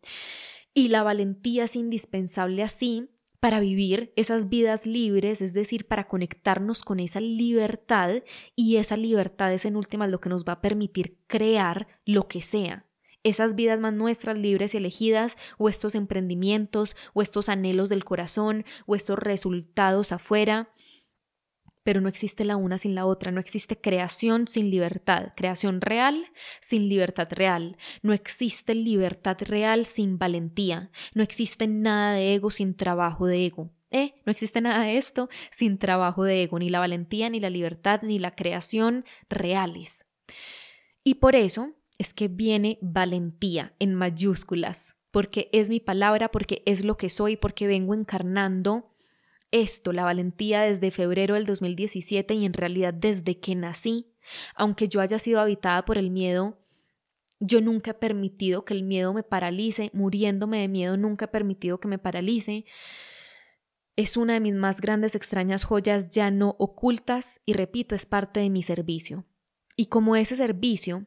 Y la valentía es indispensable así para vivir esas vidas libres, es decir, para conectarnos con esa libertad y esa libertad es en últimas lo que nos va a permitir crear lo que sea. Esas vidas más nuestras, libres y elegidas, o estos emprendimientos, o estos anhelos del corazón, o estos resultados afuera, pero no existe la una sin la otra, no existe creación sin libertad, creación real sin libertad real, no existe libertad real sin valentía, no existe nada de ego sin trabajo de ego. ¿Eh? No existe nada de esto sin trabajo de ego, ni la valentía, ni la libertad, ni la creación reales. Y por eso es que viene valentía en mayúsculas, porque es mi palabra, porque es lo que soy, porque vengo encarnando esto, la valentía desde febrero del 2017 y en realidad desde que nací, aunque yo haya sido habitada por el miedo, yo nunca he permitido que el miedo me paralice, muriéndome de miedo nunca he permitido que me paralice. Es una de mis más grandes extrañas joyas ya no ocultas y repito, es parte de mi servicio. Y como ese servicio,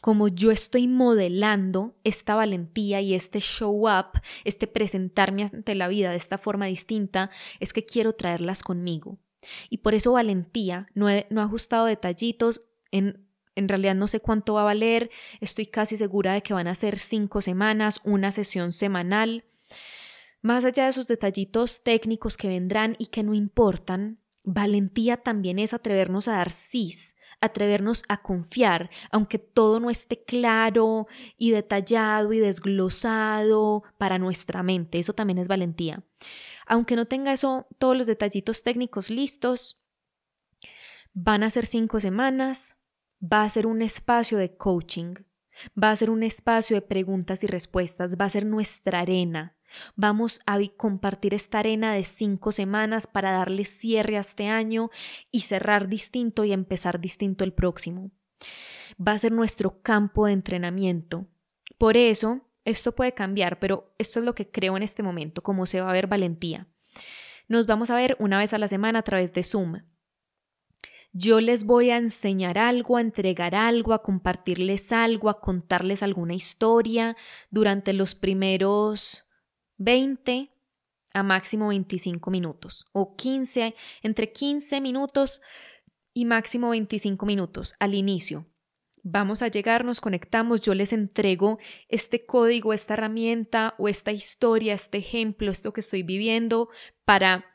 como yo estoy modelando esta valentía y este show up, este presentarme ante la vida de esta forma distinta, es que quiero traerlas conmigo. Y por eso valentía, no he, no ajustado detallitos, en, en realidad no sé cuánto va a valer, estoy casi segura de que van a ser cinco semanas, una sesión semanal. Más allá de esos detallitos técnicos que vendrán y que no importan, valentía también es atrevernos a dar sís atrevernos a confiar, aunque todo no esté claro y detallado y desglosado para nuestra mente. Eso también es valentía. Aunque no tenga eso, todos los detallitos técnicos listos, van a ser cinco semanas, va a ser un espacio de coaching, va a ser un espacio de preguntas y respuestas, va a ser nuestra arena, Vamos a compartir esta arena de cinco semanas para darle cierre a este año y cerrar distinto y empezar distinto el próximo. Va a ser nuestro campo de entrenamiento. Por eso, esto puede cambiar, pero esto es lo que creo en este momento, cómo se va a ver valentía. Nos vamos a ver una vez a la semana a través de Zoom. Yo les voy a enseñar algo, a entregar algo, a compartirles algo, a contarles alguna historia durante los primeros 20 a máximo 25 minutos o 15, entre 15 minutos y máximo 25 minutos al inicio. Vamos a llegar, nos conectamos, yo les entrego este código, esta herramienta o esta historia, este ejemplo, esto que estoy viviendo para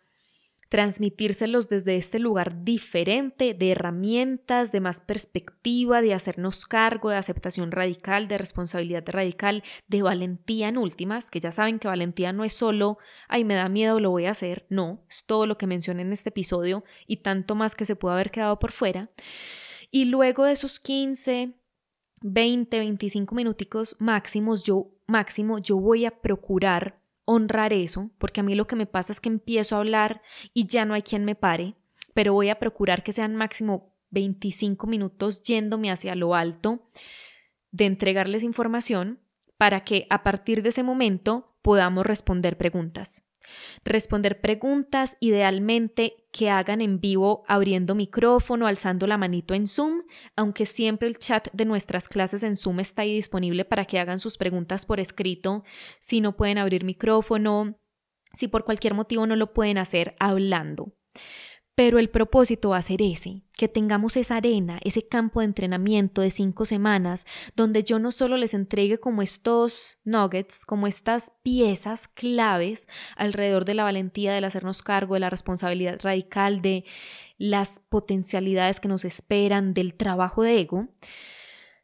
transmitírselos desde este lugar diferente de herramientas, de más perspectiva, de hacernos cargo, de aceptación radical, de responsabilidad radical, de valentía en últimas, que ya saben que valentía no es solo, ay, me da miedo, lo voy a hacer, no, es todo lo que mencioné en este episodio y tanto más que se puede haber quedado por fuera. Y luego de esos 15, 20, 25 minuticos máximos, yo máximo, yo voy a procurar honrar eso, porque a mí lo que me pasa es que empiezo a hablar y ya no hay quien me pare, pero voy a procurar que sean máximo 25 minutos yéndome hacia lo alto de entregarles información para que a partir de ese momento podamos responder preguntas. Responder preguntas idealmente que hagan en vivo abriendo micrófono, alzando la manito en Zoom, aunque siempre el chat de nuestras clases en Zoom está ahí disponible para que hagan sus preguntas por escrito. Si no pueden abrir micrófono, si por cualquier motivo no lo pueden hacer hablando. Pero el propósito va a ser ese, que tengamos esa arena, ese campo de entrenamiento de cinco semanas, donde yo no solo les entregue como estos nuggets, como estas piezas claves alrededor de la valentía, del hacernos cargo, de la responsabilidad radical, de las potencialidades que nos esperan, del trabajo de ego,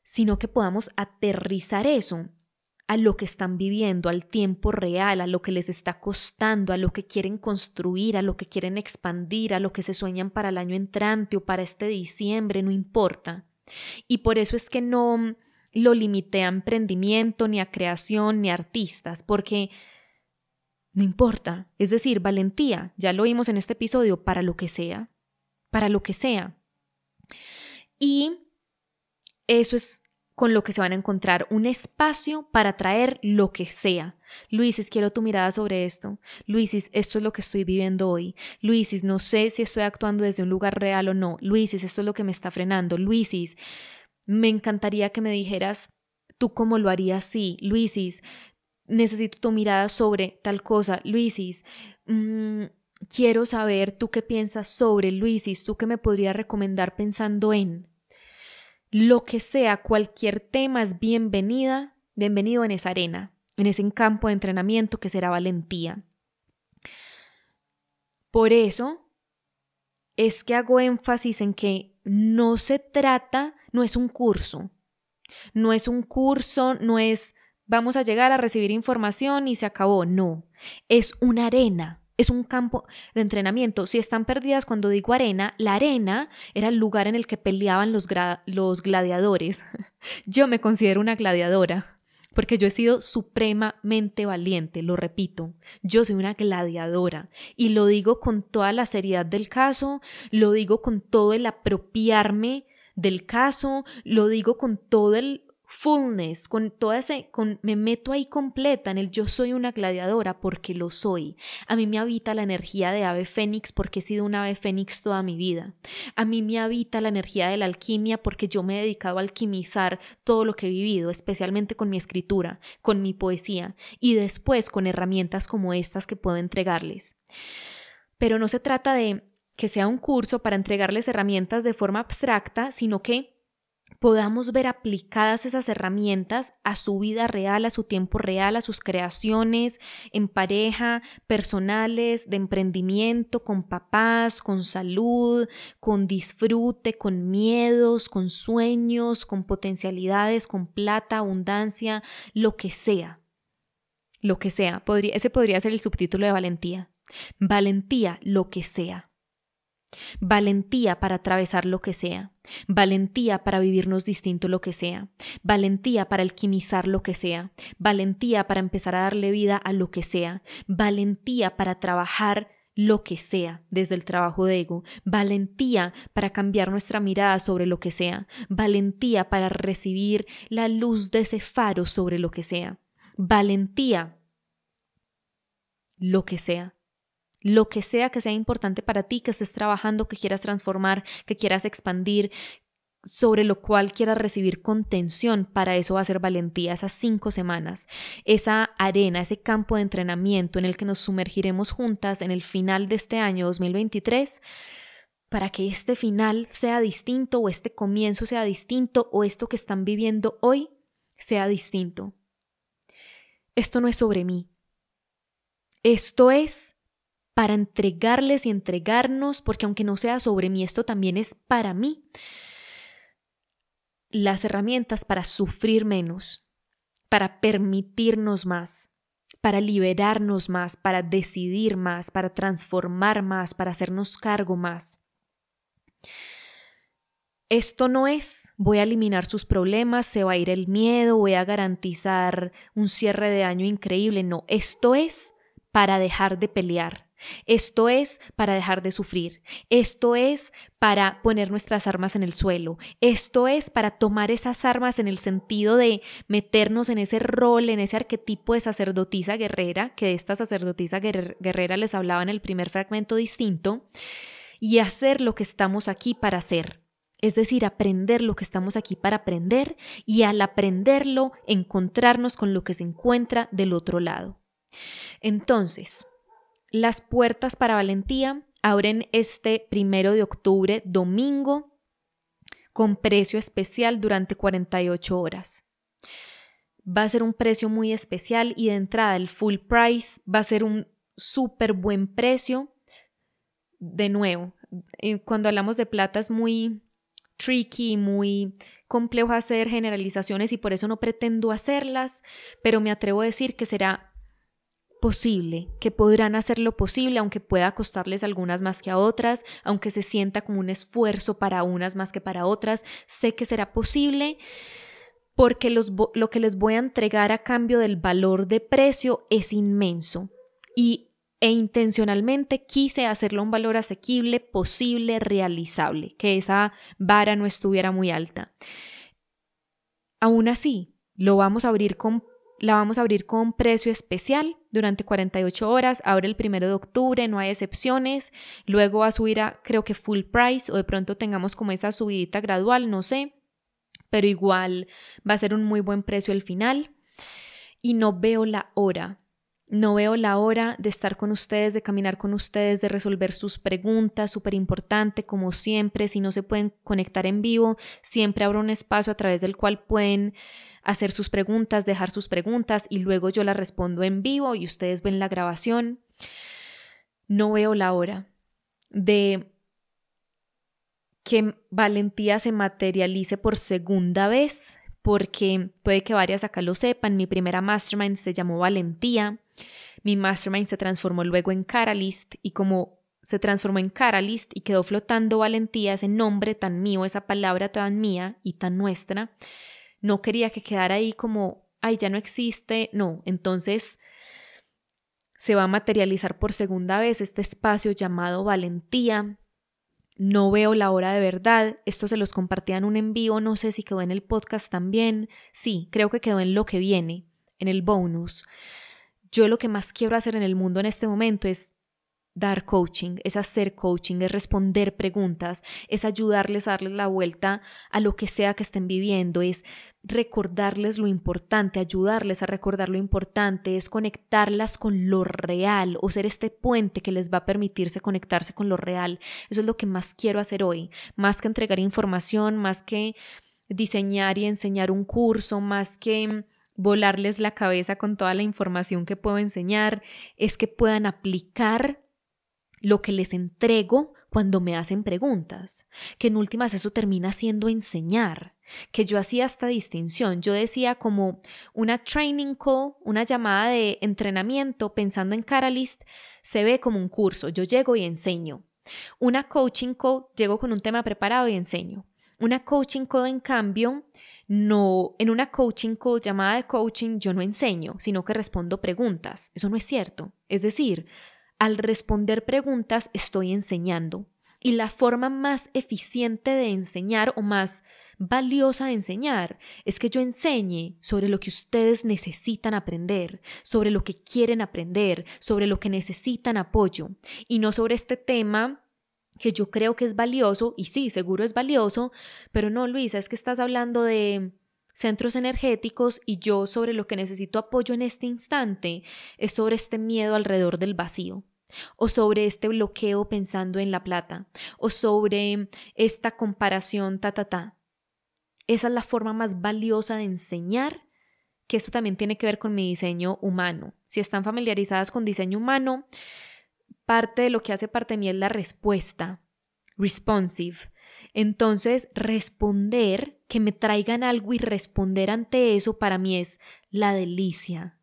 sino que podamos aterrizar eso a lo que están viviendo, al tiempo real, a lo que les está costando, a lo que quieren construir, a lo que quieren expandir, a lo que se sueñan para el año entrante o para este diciembre, no importa. Y por eso es que no lo limité a emprendimiento, ni a creación, ni a artistas, porque no importa. Es decir, valentía, ya lo vimos en este episodio, para lo que sea, para lo que sea. Y eso es con lo que se van a encontrar, un espacio para traer lo que sea. Luisis, quiero tu mirada sobre esto. Luisis, esto es lo que estoy viviendo hoy. Luisis, no sé si estoy actuando desde un lugar real o no. Luisis, esto es lo que me está frenando. Luisis, me encantaría que me dijeras tú cómo lo harías si. Luisis, necesito tu mirada sobre tal cosa. Luisis, mm, quiero saber tú qué piensas sobre Luisis, tú qué me podrías recomendar pensando en. Lo que sea, cualquier tema es bienvenida, bienvenido en esa arena, en ese campo de entrenamiento que será valentía. Por eso es que hago énfasis en que no se trata, no es un curso, no es un curso, no es vamos a llegar a recibir información y se acabó, no, es una arena es un campo de entrenamiento. Si están perdidas cuando digo arena, la arena era el lugar en el que peleaban los, los gladiadores. yo me considero una gladiadora porque yo he sido supremamente valiente, lo repito, yo soy una gladiadora y lo digo con toda la seriedad del caso, lo digo con todo el apropiarme del caso, lo digo con todo el fullness, con toda ese, con, me meto ahí completa en el yo soy una gladiadora porque lo soy. A mí me habita la energía de ave fénix porque he sido una ave fénix toda mi vida. A mí me habita la energía de la alquimia porque yo me he dedicado a alquimizar todo lo que he vivido, especialmente con mi escritura, con mi poesía y después con herramientas como estas que puedo entregarles. Pero no se trata de que sea un curso para entregarles herramientas de forma abstracta, sino que podamos ver aplicadas esas herramientas a su vida real, a su tiempo real, a sus creaciones en pareja, personales, de emprendimiento, con papás, con salud, con disfrute, con miedos, con sueños, con potencialidades, con plata, abundancia, lo que sea. Lo que sea. Podría, ese podría ser el subtítulo de valentía. Valentía, lo que sea. Valentía para atravesar lo que sea, valentía para vivirnos distinto lo que sea, valentía para alquimizar lo que sea, valentía para empezar a darle vida a lo que sea, valentía para trabajar lo que sea desde el trabajo de ego, valentía para cambiar nuestra mirada sobre lo que sea, valentía para recibir la luz de ese faro sobre lo que sea, valentía lo que sea lo que sea que sea importante para ti, que estés trabajando, que quieras transformar, que quieras expandir, sobre lo cual quieras recibir contención, para eso va a ser valentía, esas cinco semanas, esa arena, ese campo de entrenamiento en el que nos sumergiremos juntas en el final de este año 2023, para que este final sea distinto o este comienzo sea distinto o esto que están viviendo hoy sea distinto. Esto no es sobre mí. Esto es para entregarles y entregarnos, porque aunque no sea sobre mí, esto también es para mí, las herramientas para sufrir menos, para permitirnos más, para liberarnos más, para decidir más, para transformar más, para hacernos cargo más. Esto no es, voy a eliminar sus problemas, se va a ir el miedo, voy a garantizar un cierre de año increíble, no, esto es para dejar de pelear, esto es para dejar de sufrir. Esto es para poner nuestras armas en el suelo. Esto es para tomar esas armas en el sentido de meternos en ese rol, en ese arquetipo de sacerdotisa guerrera, que de esta sacerdotisa guerrera les hablaba en el primer fragmento distinto, y hacer lo que estamos aquí para hacer. Es decir, aprender lo que estamos aquí para aprender y al aprenderlo encontrarnos con lo que se encuentra del otro lado. Entonces, las puertas para Valentía abren este primero de octubre, domingo, con precio especial durante 48 horas. Va a ser un precio muy especial y de entrada el full price va a ser un súper buen precio. De nuevo, cuando hablamos de plata es muy tricky, muy complejo hacer generalizaciones y por eso no pretendo hacerlas, pero me atrevo a decir que será posible, que podrán hacer lo posible, aunque pueda costarles algunas más que a otras, aunque se sienta como un esfuerzo para unas más que para otras, sé que será posible porque lo que les voy a entregar a cambio del valor de precio es inmenso y e intencionalmente quise hacerlo un valor asequible, posible, realizable, que esa vara no estuviera muy alta. Aún así, lo vamos a abrir con, la vamos a abrir con precio especial durante 48 horas, abre el primero de octubre, no hay excepciones, luego va a subir a creo que full price o de pronto tengamos como esa subidita gradual, no sé, pero igual va a ser un muy buen precio el final. Y no veo la hora. No veo la hora de estar con ustedes, de caminar con ustedes, de resolver sus preguntas, súper importante, como siempre, si no se pueden conectar en vivo, siempre abro un espacio a través del cual pueden hacer sus preguntas, dejar sus preguntas y luego yo las respondo en vivo y ustedes ven la grabación. No veo la hora de que valentía se materialice por segunda vez, porque puede que varias acá lo sepan, mi primera mastermind se llamó Valentía mi mastermind se transformó luego en Caralist y como se transformó en Caralist y quedó flotando valentía, ese nombre tan mío, esa palabra tan mía y tan nuestra, no quería que quedara ahí como, ay, ya no existe, no, entonces se va a materializar por segunda vez este espacio llamado valentía. No veo la hora de verdad. Esto se los compartía en un envío, no sé si quedó en el podcast también. Sí, creo que quedó en lo que viene, en el bonus yo lo que más quiero hacer en el mundo en este momento es dar coaching, es hacer coaching, es responder preguntas, es ayudarles a darles la vuelta a lo que sea que estén viviendo, es recordarles lo importante, ayudarles a recordar lo importante, es conectarlas con lo real o ser este puente que les va a permitirse conectarse con lo real. Eso es lo que más quiero hacer hoy, más que entregar información, más que diseñar y enseñar un curso, más que volarles la cabeza con toda la información que puedo enseñar, es que puedan aplicar lo que les entrego cuando me hacen preguntas, que en últimas eso termina siendo enseñar, que yo hacía esta distinción, yo decía como una training call, una llamada de entrenamiento pensando en Caralist, se ve como un curso, yo llego y enseño. Una coaching call, llego con un tema preparado y enseño. Una coaching call, en cambio, no, en una coaching call, llamada de coaching, yo no enseño, sino que respondo preguntas. Eso no es cierto. Es decir, al responder preguntas estoy enseñando. Y la forma más eficiente de enseñar o más valiosa de enseñar es que yo enseñe sobre lo que ustedes necesitan aprender, sobre lo que quieren aprender, sobre lo que necesitan apoyo y no sobre este tema que yo creo que es valioso, y sí, seguro es valioso, pero no, Luisa, es que estás hablando de centros energéticos y yo sobre lo que necesito apoyo en este instante es sobre este miedo alrededor del vacío o sobre este bloqueo pensando en la plata o sobre esta comparación ta ta ta. Esa es la forma más valiosa de enseñar que esto también tiene que ver con mi diseño humano. Si están familiarizadas con diseño humano, parte de lo que hace parte de mí es la respuesta, responsive. Entonces, responder, que me traigan algo y responder ante eso para mí es la delicia.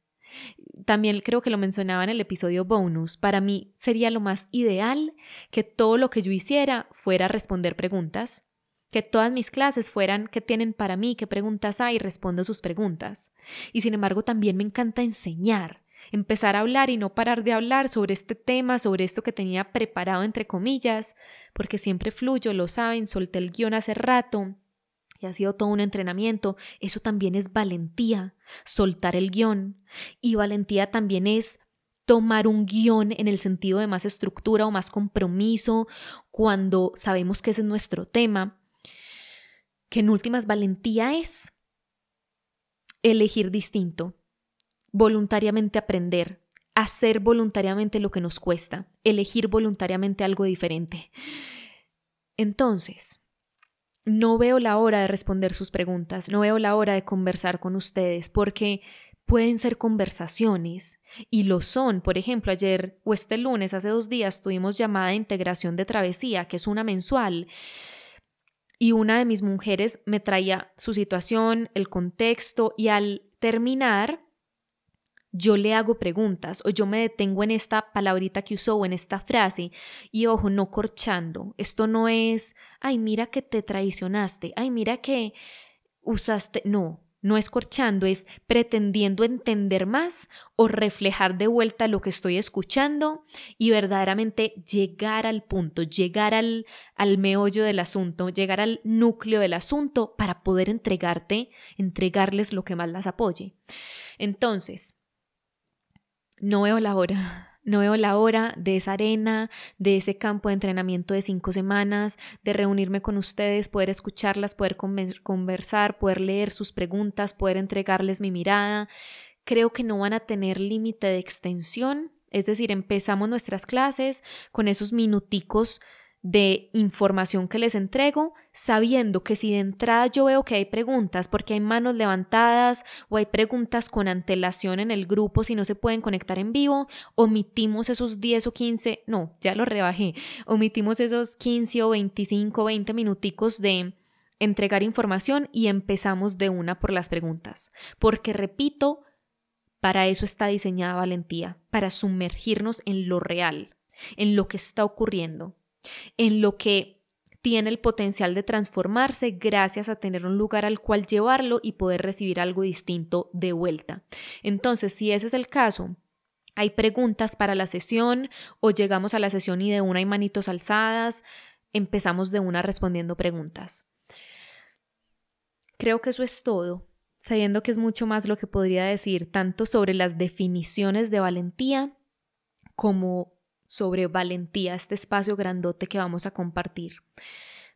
También creo que lo mencionaba en el episodio bonus. Para mí sería lo más ideal que todo lo que yo hiciera fuera responder preguntas, que todas mis clases fueran qué tienen para mí, qué preguntas hay, respondo sus preguntas. Y sin embargo también me encanta enseñar empezar a hablar y no parar de hablar sobre este tema, sobre esto que tenía preparado entre comillas, porque siempre fluyo, lo saben, solté el guion hace rato y ha sido todo un entrenamiento. Eso también es valentía, soltar el guion. Y valentía también es tomar un guion en el sentido de más estructura o más compromiso cuando sabemos que ese es nuestro tema. Que en últimas valentía es elegir distinto, voluntariamente aprender, hacer voluntariamente lo que nos cuesta, elegir voluntariamente algo diferente. Entonces, no veo la hora de responder sus preguntas, no veo la hora de conversar con ustedes, porque pueden ser conversaciones y lo son. Por ejemplo, ayer o este lunes, hace dos días, tuvimos llamada de integración de travesía, que es una mensual. y una de mis mujeres me traía su situación, el contexto y al terminar yo le hago preguntas o yo me detengo en esta palabrita que usó o en esta frase y ojo, no corchando. Esto no es, ay, mira que te traicionaste, ay, mira que usaste, no, no es corchando, es pretendiendo entender más o reflejar de vuelta lo que estoy escuchando y verdaderamente llegar al punto, llegar al, al meollo del asunto, llegar al núcleo del asunto para poder entregarte, entregarles lo que más las apoye. Entonces, no veo la hora. No veo la hora de esa arena, de ese campo de entrenamiento de cinco semanas, de reunirme con ustedes, poder escucharlas, poder conversar, poder leer sus preguntas, poder entregarles mi mirada. Creo que no van a tener límite de extensión. Es decir, empezamos nuestras clases con esos minuticos de información que les entrego, sabiendo que si de entrada yo veo que hay preguntas porque hay manos levantadas o hay preguntas con antelación en el grupo si no se pueden conectar en vivo, omitimos esos 10 o 15, no, ya lo rebajé, omitimos esos 15 o 25, 20 minuticos de entregar información y empezamos de una por las preguntas, porque repito, para eso está diseñada valentía, para sumergirnos en lo real, en lo que está ocurriendo en lo que tiene el potencial de transformarse gracias a tener un lugar al cual llevarlo y poder recibir algo distinto de vuelta. Entonces, si ese es el caso, hay preguntas para la sesión o llegamos a la sesión y de una hay manitos alzadas, empezamos de una respondiendo preguntas. Creo que eso es todo, sabiendo que es mucho más lo que podría decir tanto sobre las definiciones de valentía como sobre valentía, este espacio grandote que vamos a compartir.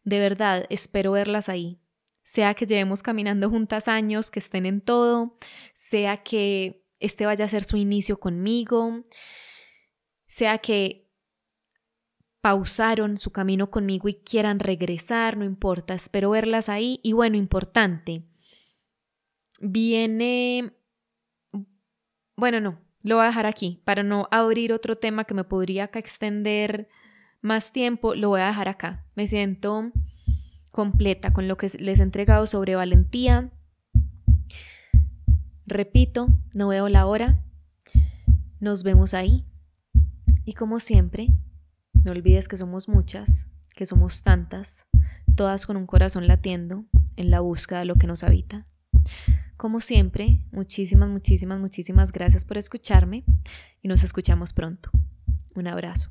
De verdad, espero verlas ahí. Sea que llevemos caminando juntas años, que estén en todo, sea que este vaya a ser su inicio conmigo, sea que pausaron su camino conmigo y quieran regresar, no importa, espero verlas ahí. Y bueno, importante, viene, bueno, no, lo voy a dejar aquí para no abrir otro tema que me podría extender más tiempo. Lo voy a dejar acá. Me siento completa con lo que les he entregado sobre valentía. Repito, no veo la hora. Nos vemos ahí. Y como siempre, no olvides que somos muchas, que somos tantas, todas con un corazón latiendo en la búsqueda de lo que nos habita. Como siempre, muchísimas, muchísimas, muchísimas gracias por escucharme y nos escuchamos pronto. Un abrazo.